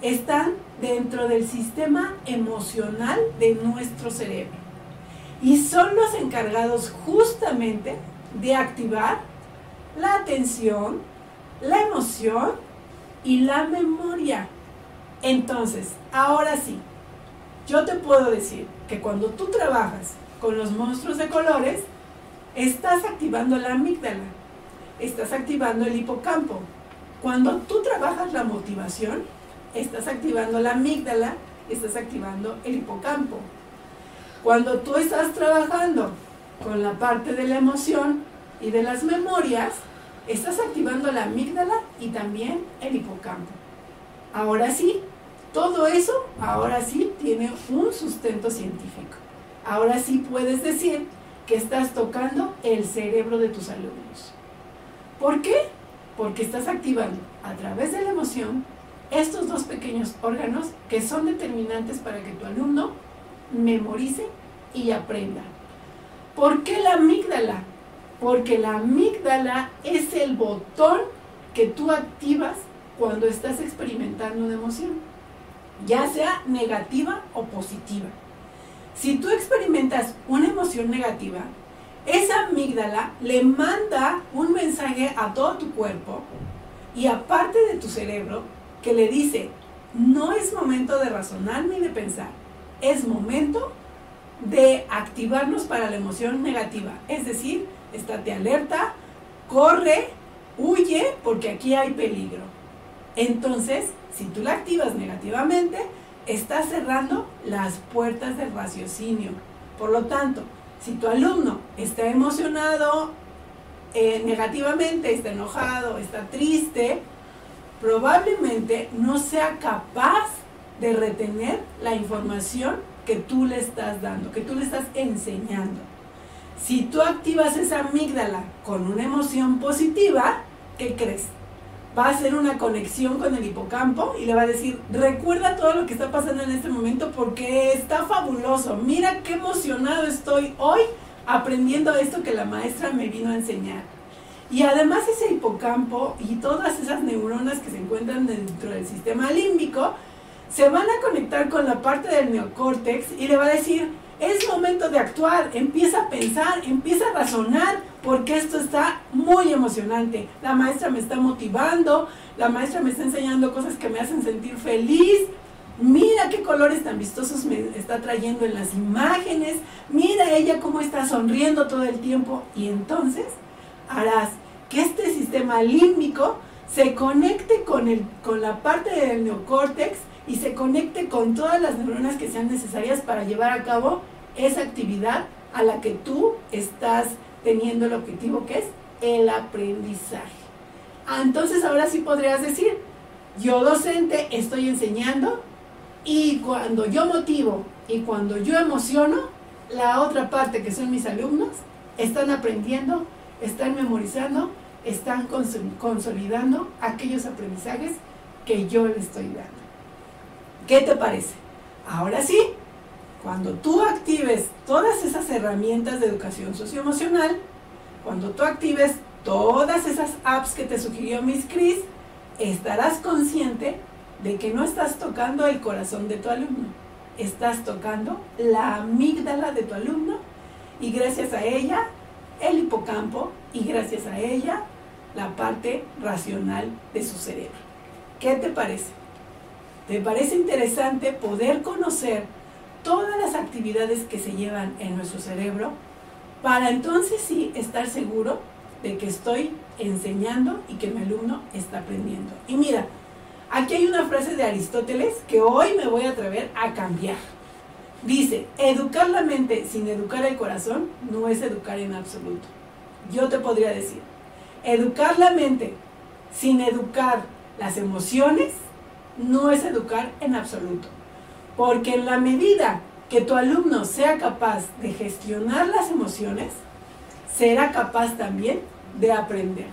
están dentro del sistema emocional de nuestro cerebro y son los encargados justamente de activar la atención, la emoción y la memoria. Entonces, ahora sí, yo te puedo decir que cuando tú trabajas con los monstruos de colores, estás activando la amígdala, estás activando el hipocampo. Cuando tú trabajas la motivación, estás activando la amígdala, estás activando el hipocampo. Cuando tú estás trabajando con la parte de la emoción y de las memorias, estás activando la amígdala y también el hipocampo. Ahora sí, todo eso, ahora sí tiene un sustento científico. Ahora sí puedes decir que estás tocando el cerebro de tus alumnos. ¿Por qué? Porque estás activando a través de la emoción estos dos pequeños órganos que son determinantes para que tu alumno memorice y aprenda. ¿Por qué la amígdala? Porque la amígdala es el botón que tú activas cuando estás experimentando una emoción, ya sea negativa o positiva. Si tú experimentas una emoción negativa, esa amígdala le manda un mensaje a todo tu cuerpo y aparte de tu cerebro que le dice, no es momento de razonar ni de pensar, es momento de activarnos para la emoción negativa. Es decir, estate alerta, corre, huye, porque aquí hay peligro. Entonces, si tú la activas negativamente, está cerrando las puertas del raciocinio. Por lo tanto, si tu alumno está emocionado eh, negativamente, está enojado, está triste, probablemente no sea capaz de retener la información que tú le estás dando, que tú le estás enseñando. Si tú activas esa amígdala con una emoción positiva, ¿qué crees? va a hacer una conexión con el hipocampo y le va a decir, recuerda todo lo que está pasando en este momento porque está fabuloso. Mira qué emocionado estoy hoy aprendiendo esto que la maestra me vino a enseñar. Y además ese hipocampo y todas esas neuronas que se encuentran dentro del sistema límbico se van a conectar con la parte del neocórtex y le va a decir, es momento de actuar, empieza a pensar, empieza a razonar, porque esto está muy emocionante. La maestra me está motivando, la maestra me está enseñando cosas que me hacen sentir feliz. Mira qué colores tan vistosos me está trayendo en las imágenes. Mira ella cómo está sonriendo todo el tiempo. Y entonces harás que este sistema límbico se conecte con, el, con la parte del neocórtex y se conecte con todas las neuronas que sean necesarias para llevar a cabo esa actividad a la que tú estás teniendo el objetivo que es el aprendizaje. Ah, entonces ahora sí podrías decir, yo docente estoy enseñando y cuando yo motivo y cuando yo emociono, la otra parte que son mis alumnos están aprendiendo, están memorizando, están consolidando aquellos aprendizajes que yo les estoy dando. ¿Qué te parece? Ahora sí, cuando tú actives todas esas herramientas de educación socioemocional, cuando tú actives todas esas apps que te sugirió Miss Chris, estarás consciente de que no estás tocando el corazón de tu alumno, estás tocando la amígdala de tu alumno y gracias a ella el hipocampo y gracias a ella la parte racional de su cerebro. ¿Qué te parece? ¿Te parece interesante poder conocer todas las actividades que se llevan en nuestro cerebro para entonces sí estar seguro de que estoy enseñando y que mi alumno está aprendiendo. Y mira, aquí hay una frase de Aristóteles que hoy me voy a atrever a cambiar. Dice, educar la mente sin educar el corazón no es educar en absoluto. Yo te podría decir, educar la mente sin educar las emociones no es educar en absoluto. Porque en la medida que tu alumno sea capaz de gestionar las emociones, será capaz también de aprender.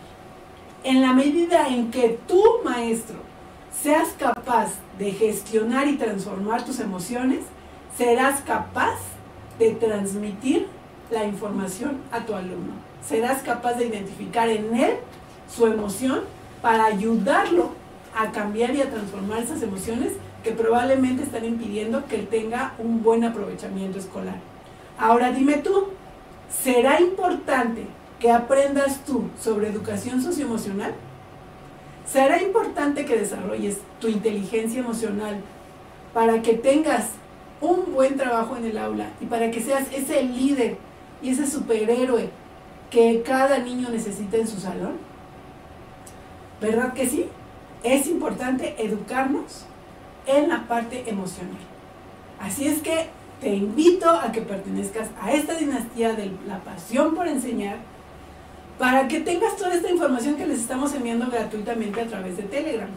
En la medida en que tu maestro seas capaz de gestionar y transformar tus emociones, serás capaz de transmitir la información a tu alumno. Serás capaz de identificar en él su emoción para ayudarlo a cambiar y a transformar esas emociones que probablemente están impidiendo que él tenga un buen aprovechamiento escolar. Ahora dime tú, ¿será importante que aprendas tú sobre educación socioemocional? ¿Será importante que desarrolles tu inteligencia emocional para que tengas un buen trabajo en el aula y para que seas ese líder y ese superhéroe que cada niño necesita en su salón? ¿Verdad que sí? Es importante educarnos en la parte emocional. Así es que te invito a que pertenezcas a esta dinastía de la pasión por enseñar para que tengas toda esta información que les estamos enviando gratuitamente a través de Telegram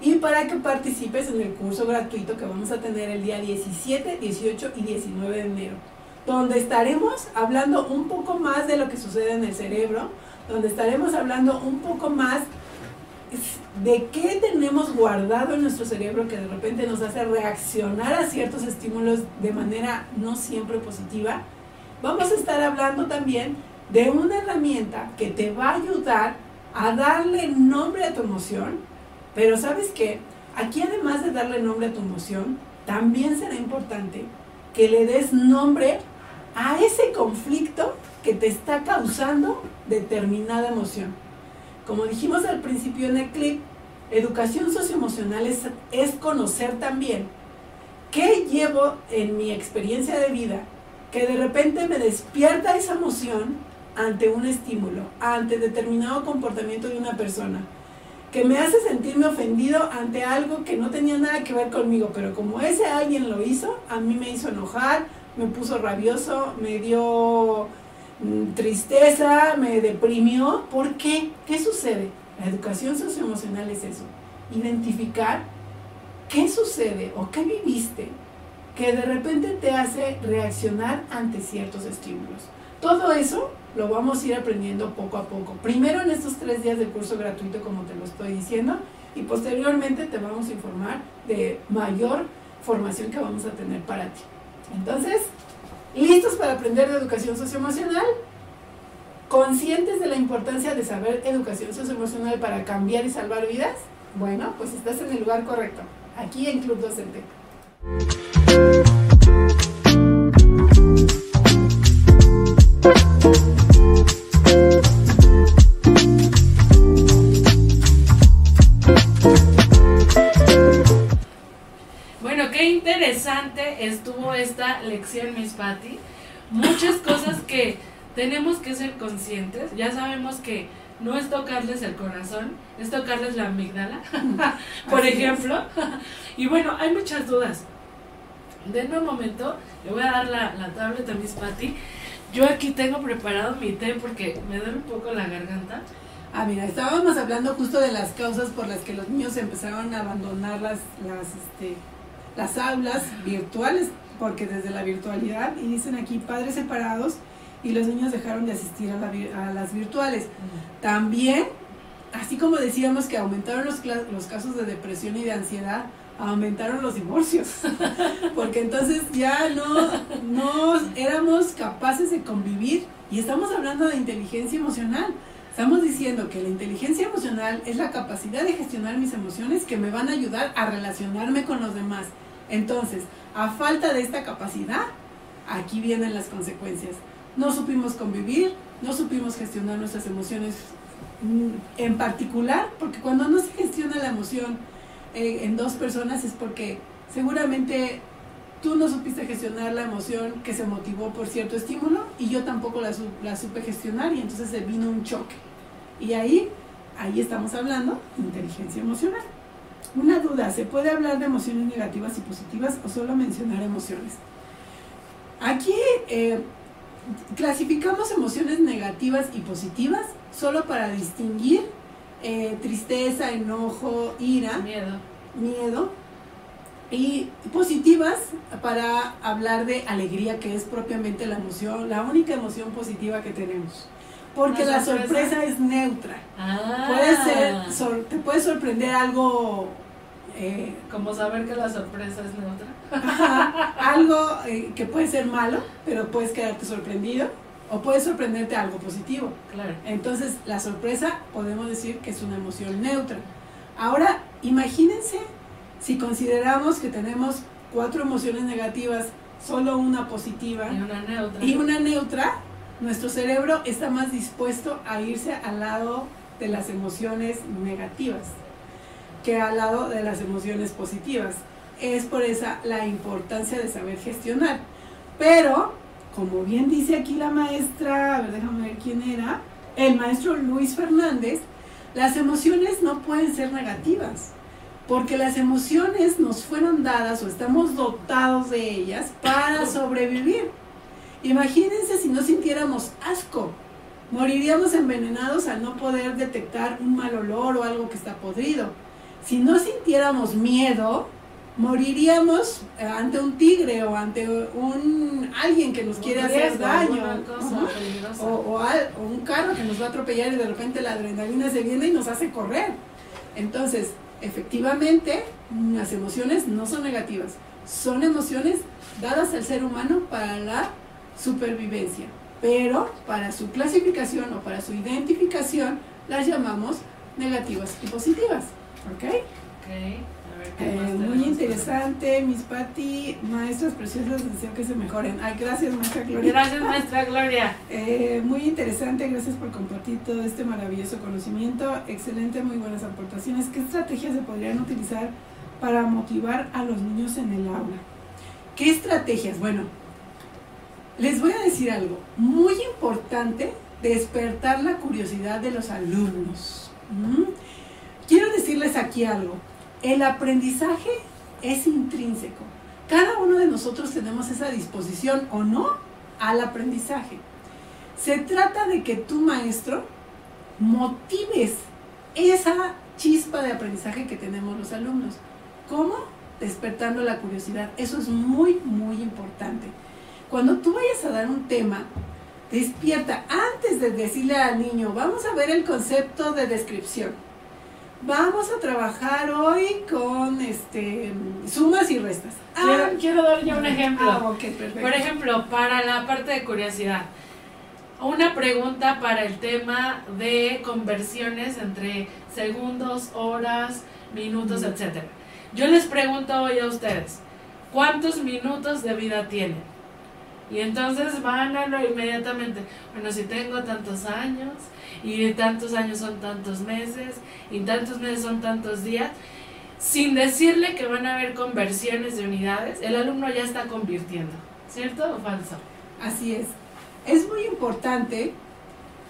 y para que participes en el curso gratuito que vamos a tener el día 17, 18 y 19 de enero, donde estaremos hablando un poco más de lo que sucede en el cerebro, donde estaremos hablando un poco más de qué tenemos guardado en nuestro cerebro que de repente nos hace reaccionar a ciertos estímulos de manera no siempre positiva. Vamos a estar hablando también de una herramienta que te va a ayudar a darle nombre a tu emoción, pero sabes qué, aquí además de darle nombre a tu emoción, también será importante que le des nombre a ese conflicto que te está causando determinada emoción. Como dijimos al principio en el clip, educación socioemocional es, es conocer también qué llevo en mi experiencia de vida que de repente me despierta esa emoción ante un estímulo, ante determinado comportamiento de una persona, que me hace sentirme ofendido ante algo que no tenía nada que ver conmigo, pero como ese alguien lo hizo, a mí me hizo enojar, me puso rabioso, me dio tristeza, me deprimió. ¿Por qué? ¿Qué sucede? La educación socioemocional es eso, identificar qué sucede o qué viviste que de repente te hace reaccionar ante ciertos estímulos. Todo eso lo vamos a ir aprendiendo poco a poco. Primero en estos tres días de curso gratuito, como te lo estoy diciendo, y posteriormente te vamos a informar de mayor formación que vamos a tener para ti. Entonces, ¿listos para aprender de educación socioemocional? ¿Conscientes de la importancia de saber educación socioemocional para cambiar y salvar vidas? Bueno, pues estás en el lugar correcto, aquí en Club Docente. Estuvo esta lección, Miss Patty. Muchas cosas que tenemos que ser conscientes. Ya sabemos que no es tocarles el corazón, es tocarles la amígdala, por ejemplo. y bueno, hay muchas dudas. Denme un momento, le voy a dar la, la tablet a Miss Patty. Yo aquí tengo preparado mi té porque me duele un poco la garganta. Ah, mira, estábamos hablando justo de las causas por las que los niños empezaron a abandonar las, las, este, las aulas virtuales, porque desde la virtualidad, y dicen aquí padres separados, y los niños dejaron de asistir a, las virtuales. También, así como decíamos que aumentaron los, los casos de depresión y de ansiedad, aumentaron los divorcios, porque entonces ya no, no éramos capaces de convivir y estamos hablando de inteligencia emocional. Estamos diciendo que la inteligencia emocional es la capacidad de gestionar mis emociones que me van a ayudar a relacionarme con los demás. Entonces, a falta de esta capacidad, aquí vienen las consecuencias. No supimos convivir, no supimos gestionar nuestras emociones mm, en particular, porque cuando no se gestiona la emoción eh, en dos personas es porque seguramente tú no supiste gestionar la emoción que se motivó por cierto estímulo y yo tampoco la, la supe gestionar y entonces se vino un choque. Y ahí, ahí estamos hablando de inteligencia emocional. Una duda, ¿se puede hablar de emociones negativas y positivas o solo mencionar emociones? Aquí eh, clasificamos emociones negativas y positivas solo para distinguir eh, tristeza, enojo, ira, miedo. miedo, y positivas para hablar de alegría, que es propiamente la emoción, la única emoción positiva que tenemos. Porque la sorpresa? es neutra. Ah. Puede ser, te puede sorprender algo eh, como saber que la sorpresa es neutra. algo eh, que puede ser malo, pero puedes quedarte sorprendido. O puede sorprenderte algo positivo. Claro. Entonces, la sorpresa podemos decir que es una emoción neutra. Ahora, imagínense si consideramos que tenemos cuatro emociones negativas, solo una positiva y una neutra. Y una neutra nuestro cerebro está más dispuesto a irse al lado de las emociones negativas que al lado de las emociones positivas. Es por esa la importancia de saber gestionar. Pero, como bien dice aquí la maestra, a ver, déjame ver quién era, el maestro Luis Fernández, las emociones no pueden ser negativas, porque las emociones nos fueron dadas o estamos dotados de ellas para sobrevivir. Imagínense si no sintiéramos asco, moriríamos envenenados al no poder detectar un mal olor o algo que está podrido si no sintiéramos miedo, moriríamos eh, ante un tigre o ante un alguien que nos quiere hacer daño o, o, o, un carro que nos va a atropellar y de repente la adrenalina se viene y nos hace correr. Entonces, efectivamente, las emociones no son negativas, son emociones dadas al ser humano para la supervivencia, pero para su clasificación o para su identificación las llamamos negativas y positivas. ¿Ok? Ok. Eh, muy interesante, mis Pati, maestras preciosas, deseo que se mejoren. Ay, gracias, maestra Gloria. Gracias, maestra Gloria. Eh, muy interesante, gracias por compartir todo este maravilloso conocimiento. Excelente, muy buenas aportaciones. ¿Qué estrategias se podrían utilizar para motivar a los niños en el aula? ¿Qué estrategias? Bueno, les voy a decir algo muy importante, despertar la curiosidad de los alumnos. ¿Mm? Quiero decirles aquí algo. El aprendizaje es intrínseco. Cada uno de nosotros tenemos esa disposición o no al aprendizaje. Se trata de que tu maestro motives esa chispa de aprendizaje que tenemos los alumnos. ¿Cómo? Despertando la curiosidad. Eso es muy, muy importante. Cuando tú vayas a dar un tema, despierta antes de decirle al niño, vamos a ver el concepto de descripción Vamos a trabajar hoy con este sumas y restas. Ah, quiero, dar ya un ejemplo. Ah, Por ejemplo, para la parte de curiosidad, una pregunta para el tema de conversiones entre segundos, horas, minutos, etc. etcétera. Yo les pregunto hoy a ustedes, ¿cuántos minutos de vida tienen? Y entonces van a lo inmediatamente, bueno, si tengo tantos años, y tantos años son tantos meses, y tantos meses son tantos días, sin decirle que van a haber conversiones de unidades, el alumno ya está convirtiendo, ¿cierto o falso? Así es. Es muy importante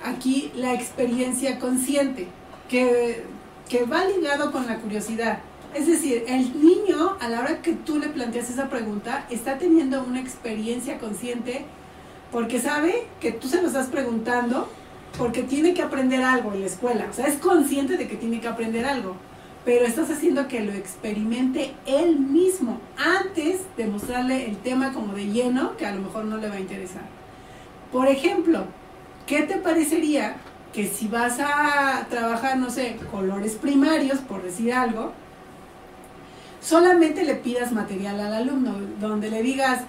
aquí la experiencia consciente, que, que va ligado con la curiosidad. Es decir, el niño, a la hora que tú le planteas esa pregunta, está teniendo una experiencia consciente porque sabe que tú se lo estás preguntando porque tiene que aprender algo en la escuela. O sea, es consciente de que tiene que aprender algo, pero estás haciendo que lo experimente él mismo antes de mostrarle el tema como de lleno, que a lo mejor no le va a interesar. Por ejemplo, ¿qué te parecería que si vas a trabajar, no sé, colores primarios, por decir algo, solamente le pidas material al alumno, donde le digas,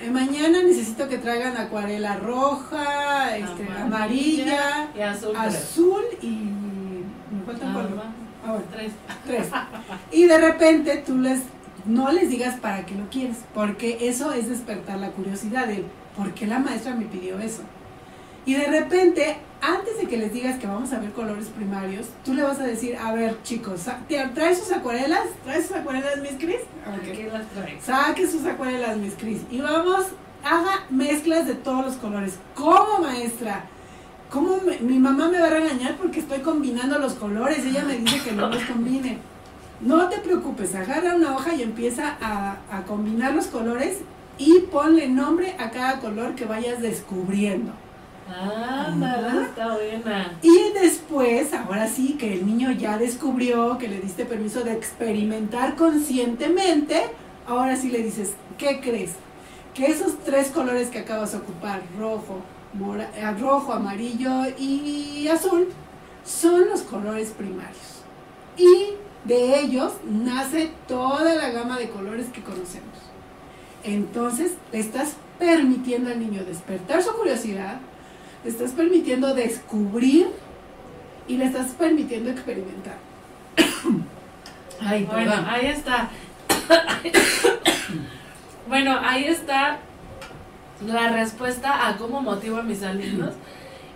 eh, mañana necesito que traigan acuarela roja, este, amarilla, y azul, azul y me faltan cuatro. Ah, tres. tres. Y de repente tú les no les digas para qué lo quieres, porque eso es despertar la curiosidad de por qué la maestra me pidió eso. Y de repente, antes de que les digas que vamos a ver colores primarios, tú le vas a decir, a ver chicos, ¿traes sus acuarelas? ¿Traes sus acuarelas, Miss Cris? ¿Qué las trae? Saque sus acuarelas, Miss Cris. Y vamos, haga mezclas de todos los colores. ¿Cómo, maestra? ¿Cómo mi mamá me va a regañar porque estoy combinando los colores? Ella me dice que no los combine. No te preocupes, agarra una hoja y empieza a, a combinar los colores y ponle nombre a cada color que vayas descubriendo. Ah, está buena. Y después, ahora sí, que el niño ya descubrió que le diste permiso de experimentar conscientemente, ahora sí le dices, ¿qué crees? Que esos tres colores que acabas de ocupar, rojo, eh, rojo, amarillo y azul, son los colores primarios. Y de ellos nace toda la gama de colores que conocemos. Entonces, le estás permitiendo al niño despertar su curiosidad, le estás permitiendo descubrir y le estás permitiendo experimentar. Ay, bueno, ahí está. bueno, ahí está la respuesta a cómo motivo a mis alumnos.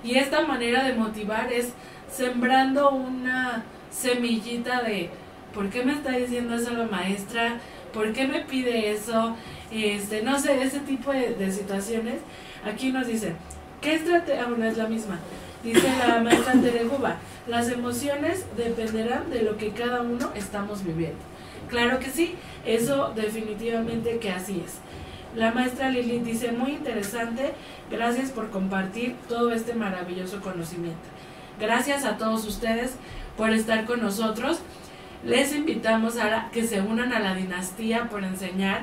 Y esta manera de motivar es sembrando una semillita de ¿por qué me está diciendo eso la maestra? ¿Por qué me pide eso? Este, no sé, ese tipo de, de situaciones. Aquí nos dice, ¿Qué estrategia? Aún es la misma. Dice la maestra Tereguba, las emociones dependerán de lo que cada uno estamos viviendo. Claro que sí, eso definitivamente que así es. La maestra Lili dice, muy interesante, gracias por compartir todo este maravilloso conocimiento. Gracias a todos ustedes por estar con nosotros. les invitamos a que se unan a la dinastía por enseñar.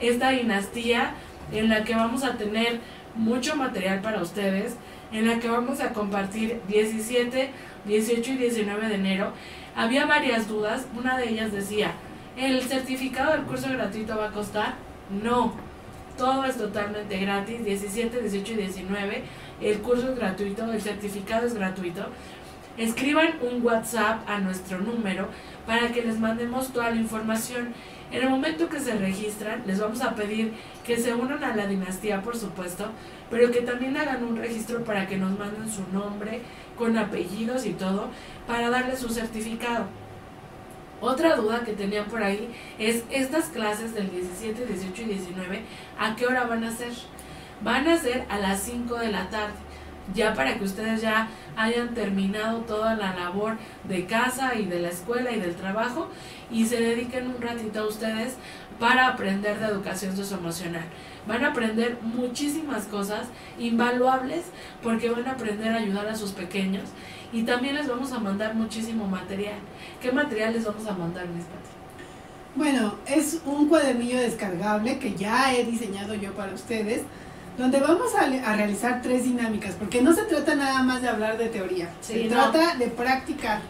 Esta dinastía en la que vamos a tener mucho material para ustedes, en la que vamos a compartir 17, 18 y 19 de enero. Había varias dudas, una de ellas decía, ¿el certificado del curso gratuito va a costar? No, todo es totalmente gratis, 17, 18 y 19. El curso es gratuito, el certificado es gratuito. Escriban un WhatsApp a nuestro número para que les mandemos toda la información. En el momento que se registran, les vamos a pedir que se unan a la dinastía, por supuesto, pero que también hagan un registro para que nos manden su nombre, con apellidos y todo, para darles su certificado. Otra duda que tenían por ahí es estas clases del 17, 18 y 19, ¿a qué hora van a ser? Van a ser a las 5 de la tarde, ya para que ustedes ya hayan terminado toda la labor de casa y de la escuela y del trabajo y se dediquen un ratito a ustedes para aprender de educación socioemocional. Van a aprender muchísimas cosas invaluables porque van a aprender a ayudar a sus pequeños y también les vamos a mandar muchísimo material. ¿Qué material les vamos a mandar, mis Bueno, es un cuadernillo descargable que ya he diseñado yo para ustedes, donde vamos a, realizar tres dinámicas, porque no se trata nada más de hablar de teoría, se trata de practicar.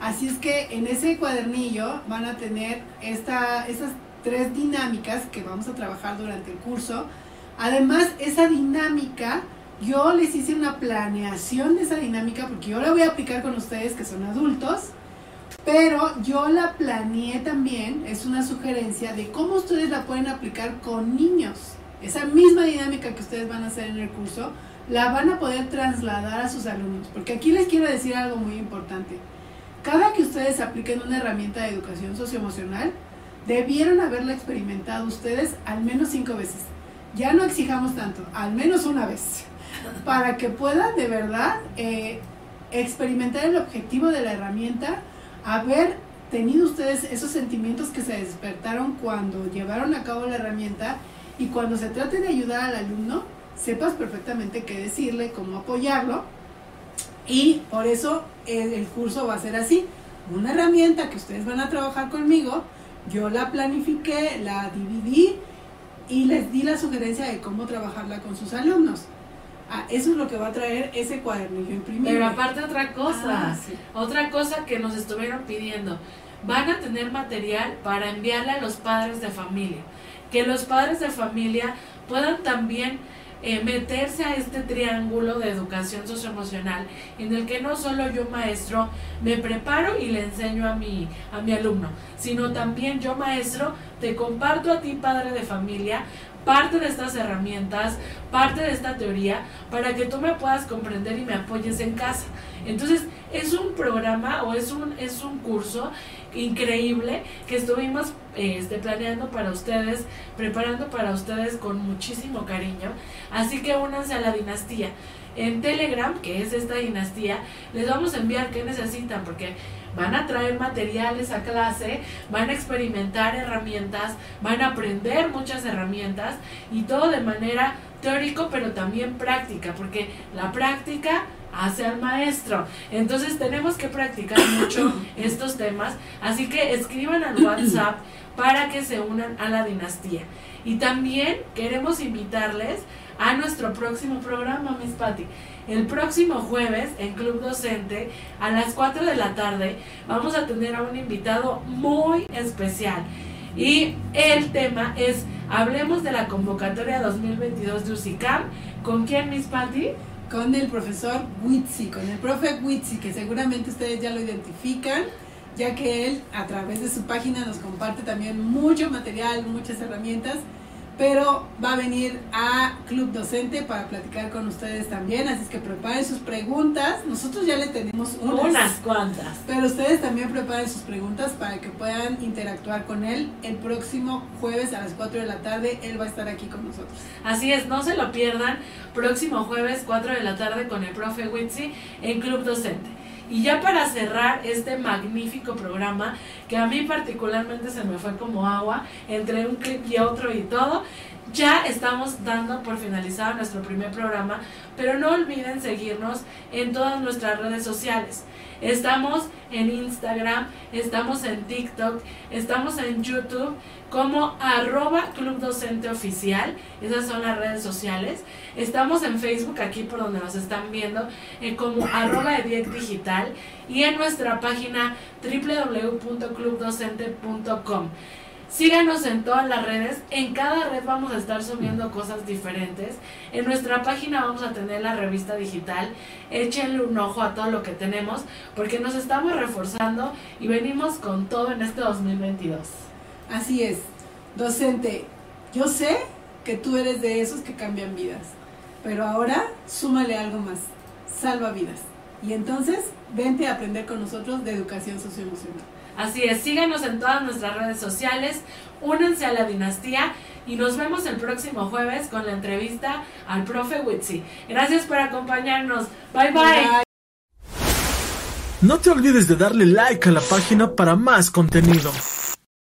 Así es que en ese cuadernillo van a tener esta, esas tres dinámicas que vamos a trabajar durante el curso. Además, esa dinámica yo les hice una planeación de esa dinámica porque yo la voy a aplicar con ustedes que son adultos, pero yo la planeé también, es una sugerencia de cómo ustedes la pueden aplicar con niños. Esa misma dinámica que ustedes van a hacer en el curso, la van a poder trasladar a sus alumnos, porque aquí les quiero decir algo muy importante. Cada que ustedes apliquen una herramienta de educación socioemocional, debieron haberla experimentado ustedes al menos cinco veces. Ya no exijamos tanto, al menos una vez para que puedan de verdad eh, experimentar el objetivo de la herramienta, haber tenido ustedes esos sentimientos que se despertaron cuando llevaron a cabo la herramienta y cuando se trate de ayudar al alumno, sepas perfectamente qué decirle, cómo apoyarlo. Y por eso el, el curso va a ser así. Una herramienta que ustedes van a trabajar conmigo, yo la planifiqué, la dividí y les di la sugerencia de cómo trabajarla con sus alumnos. Ah, eso es lo que va a traer ese cuadernillo imprimido. Pero aparte otra cosa, ah, otra cosa que nos estuvieron pidiendo, van a tener material para enviarle a los padres de familia, que los padres de familia puedan también eh, meterse a este triángulo de educación socioemocional en el que no solo yo maestro me preparo y le enseño a mi, a mi alumno, sino también yo maestro te comparto a ti padre de familia parte de estas herramientas, parte de esta teoría, para que tú me puedas comprender y me apoyes en casa. Entonces, es un programa o es un, es un curso increíble que estuvimos este, planeando para ustedes, preparando para ustedes con muchísimo cariño. Así que únanse a la dinastía. En Telegram, que es esta dinastía, les vamos a enviar qué necesitan, porque van a traer materiales a clase, van a experimentar herramientas, van a aprender muchas herramientas y todo de manera teórico pero también práctica, porque la práctica hace al maestro. Entonces tenemos que practicar mucho estos temas, así que escriban al WhatsApp para que se unan a la dinastía. Y también queremos invitarles a nuestro próximo programa, Miss Patty. El próximo jueves en Club Docente a las 4 de la tarde vamos a tener a un invitado muy especial. Y el tema es, hablemos de la convocatoria 2022 de UCICAM. ¿Con quién, Miss Patty? Con el profesor Witsi, con el profe Witsi, que seguramente ustedes ya lo identifican, ya que él a través de su página nos comparte también mucho material, muchas herramientas pero va a venir a Club Docente para platicar con ustedes también, así es que preparen sus preguntas. Nosotros ya le tenemos unas, unas cuantas, pero ustedes también preparen sus preguntas para que puedan interactuar con él el próximo jueves a las 4 de la tarde. Él va a estar aquí con nosotros. Así es, no se lo pierdan. Próximo jueves 4 de la tarde con el profe Witsi en Club Docente. Y ya para cerrar este magnífico programa, que a mí particularmente se me fue como agua, entre un clip y otro y todo, ya estamos dando por finalizado nuestro primer programa, pero no olviden seguirnos en todas nuestras redes sociales. Estamos en Instagram, estamos en TikTok, estamos en YouTube como arroba Club Oficial. Esas son las redes sociales. Estamos en Facebook, aquí por donde nos están viendo, eh, como arroba Ediec Digital y en nuestra página www.clubdocente.com. Síganos en todas las redes. En cada red vamos a estar subiendo cosas diferentes. En nuestra página vamos a tener la revista digital. Échenle un ojo a todo lo que tenemos porque nos estamos reforzando y venimos con todo en este 2022. Así es. Docente, yo sé que tú eres de esos que cambian vidas. Pero ahora súmale algo más. Salva vidas. Y entonces, vente a aprender con nosotros de educación socioemocional. Así es, síganos en todas nuestras redes sociales, únanse a la dinastía y nos vemos el próximo jueves con la entrevista al profe Witsi. Gracias por acompañarnos. Bye bye. bye. No te olvides de darle like a la página para más contenido.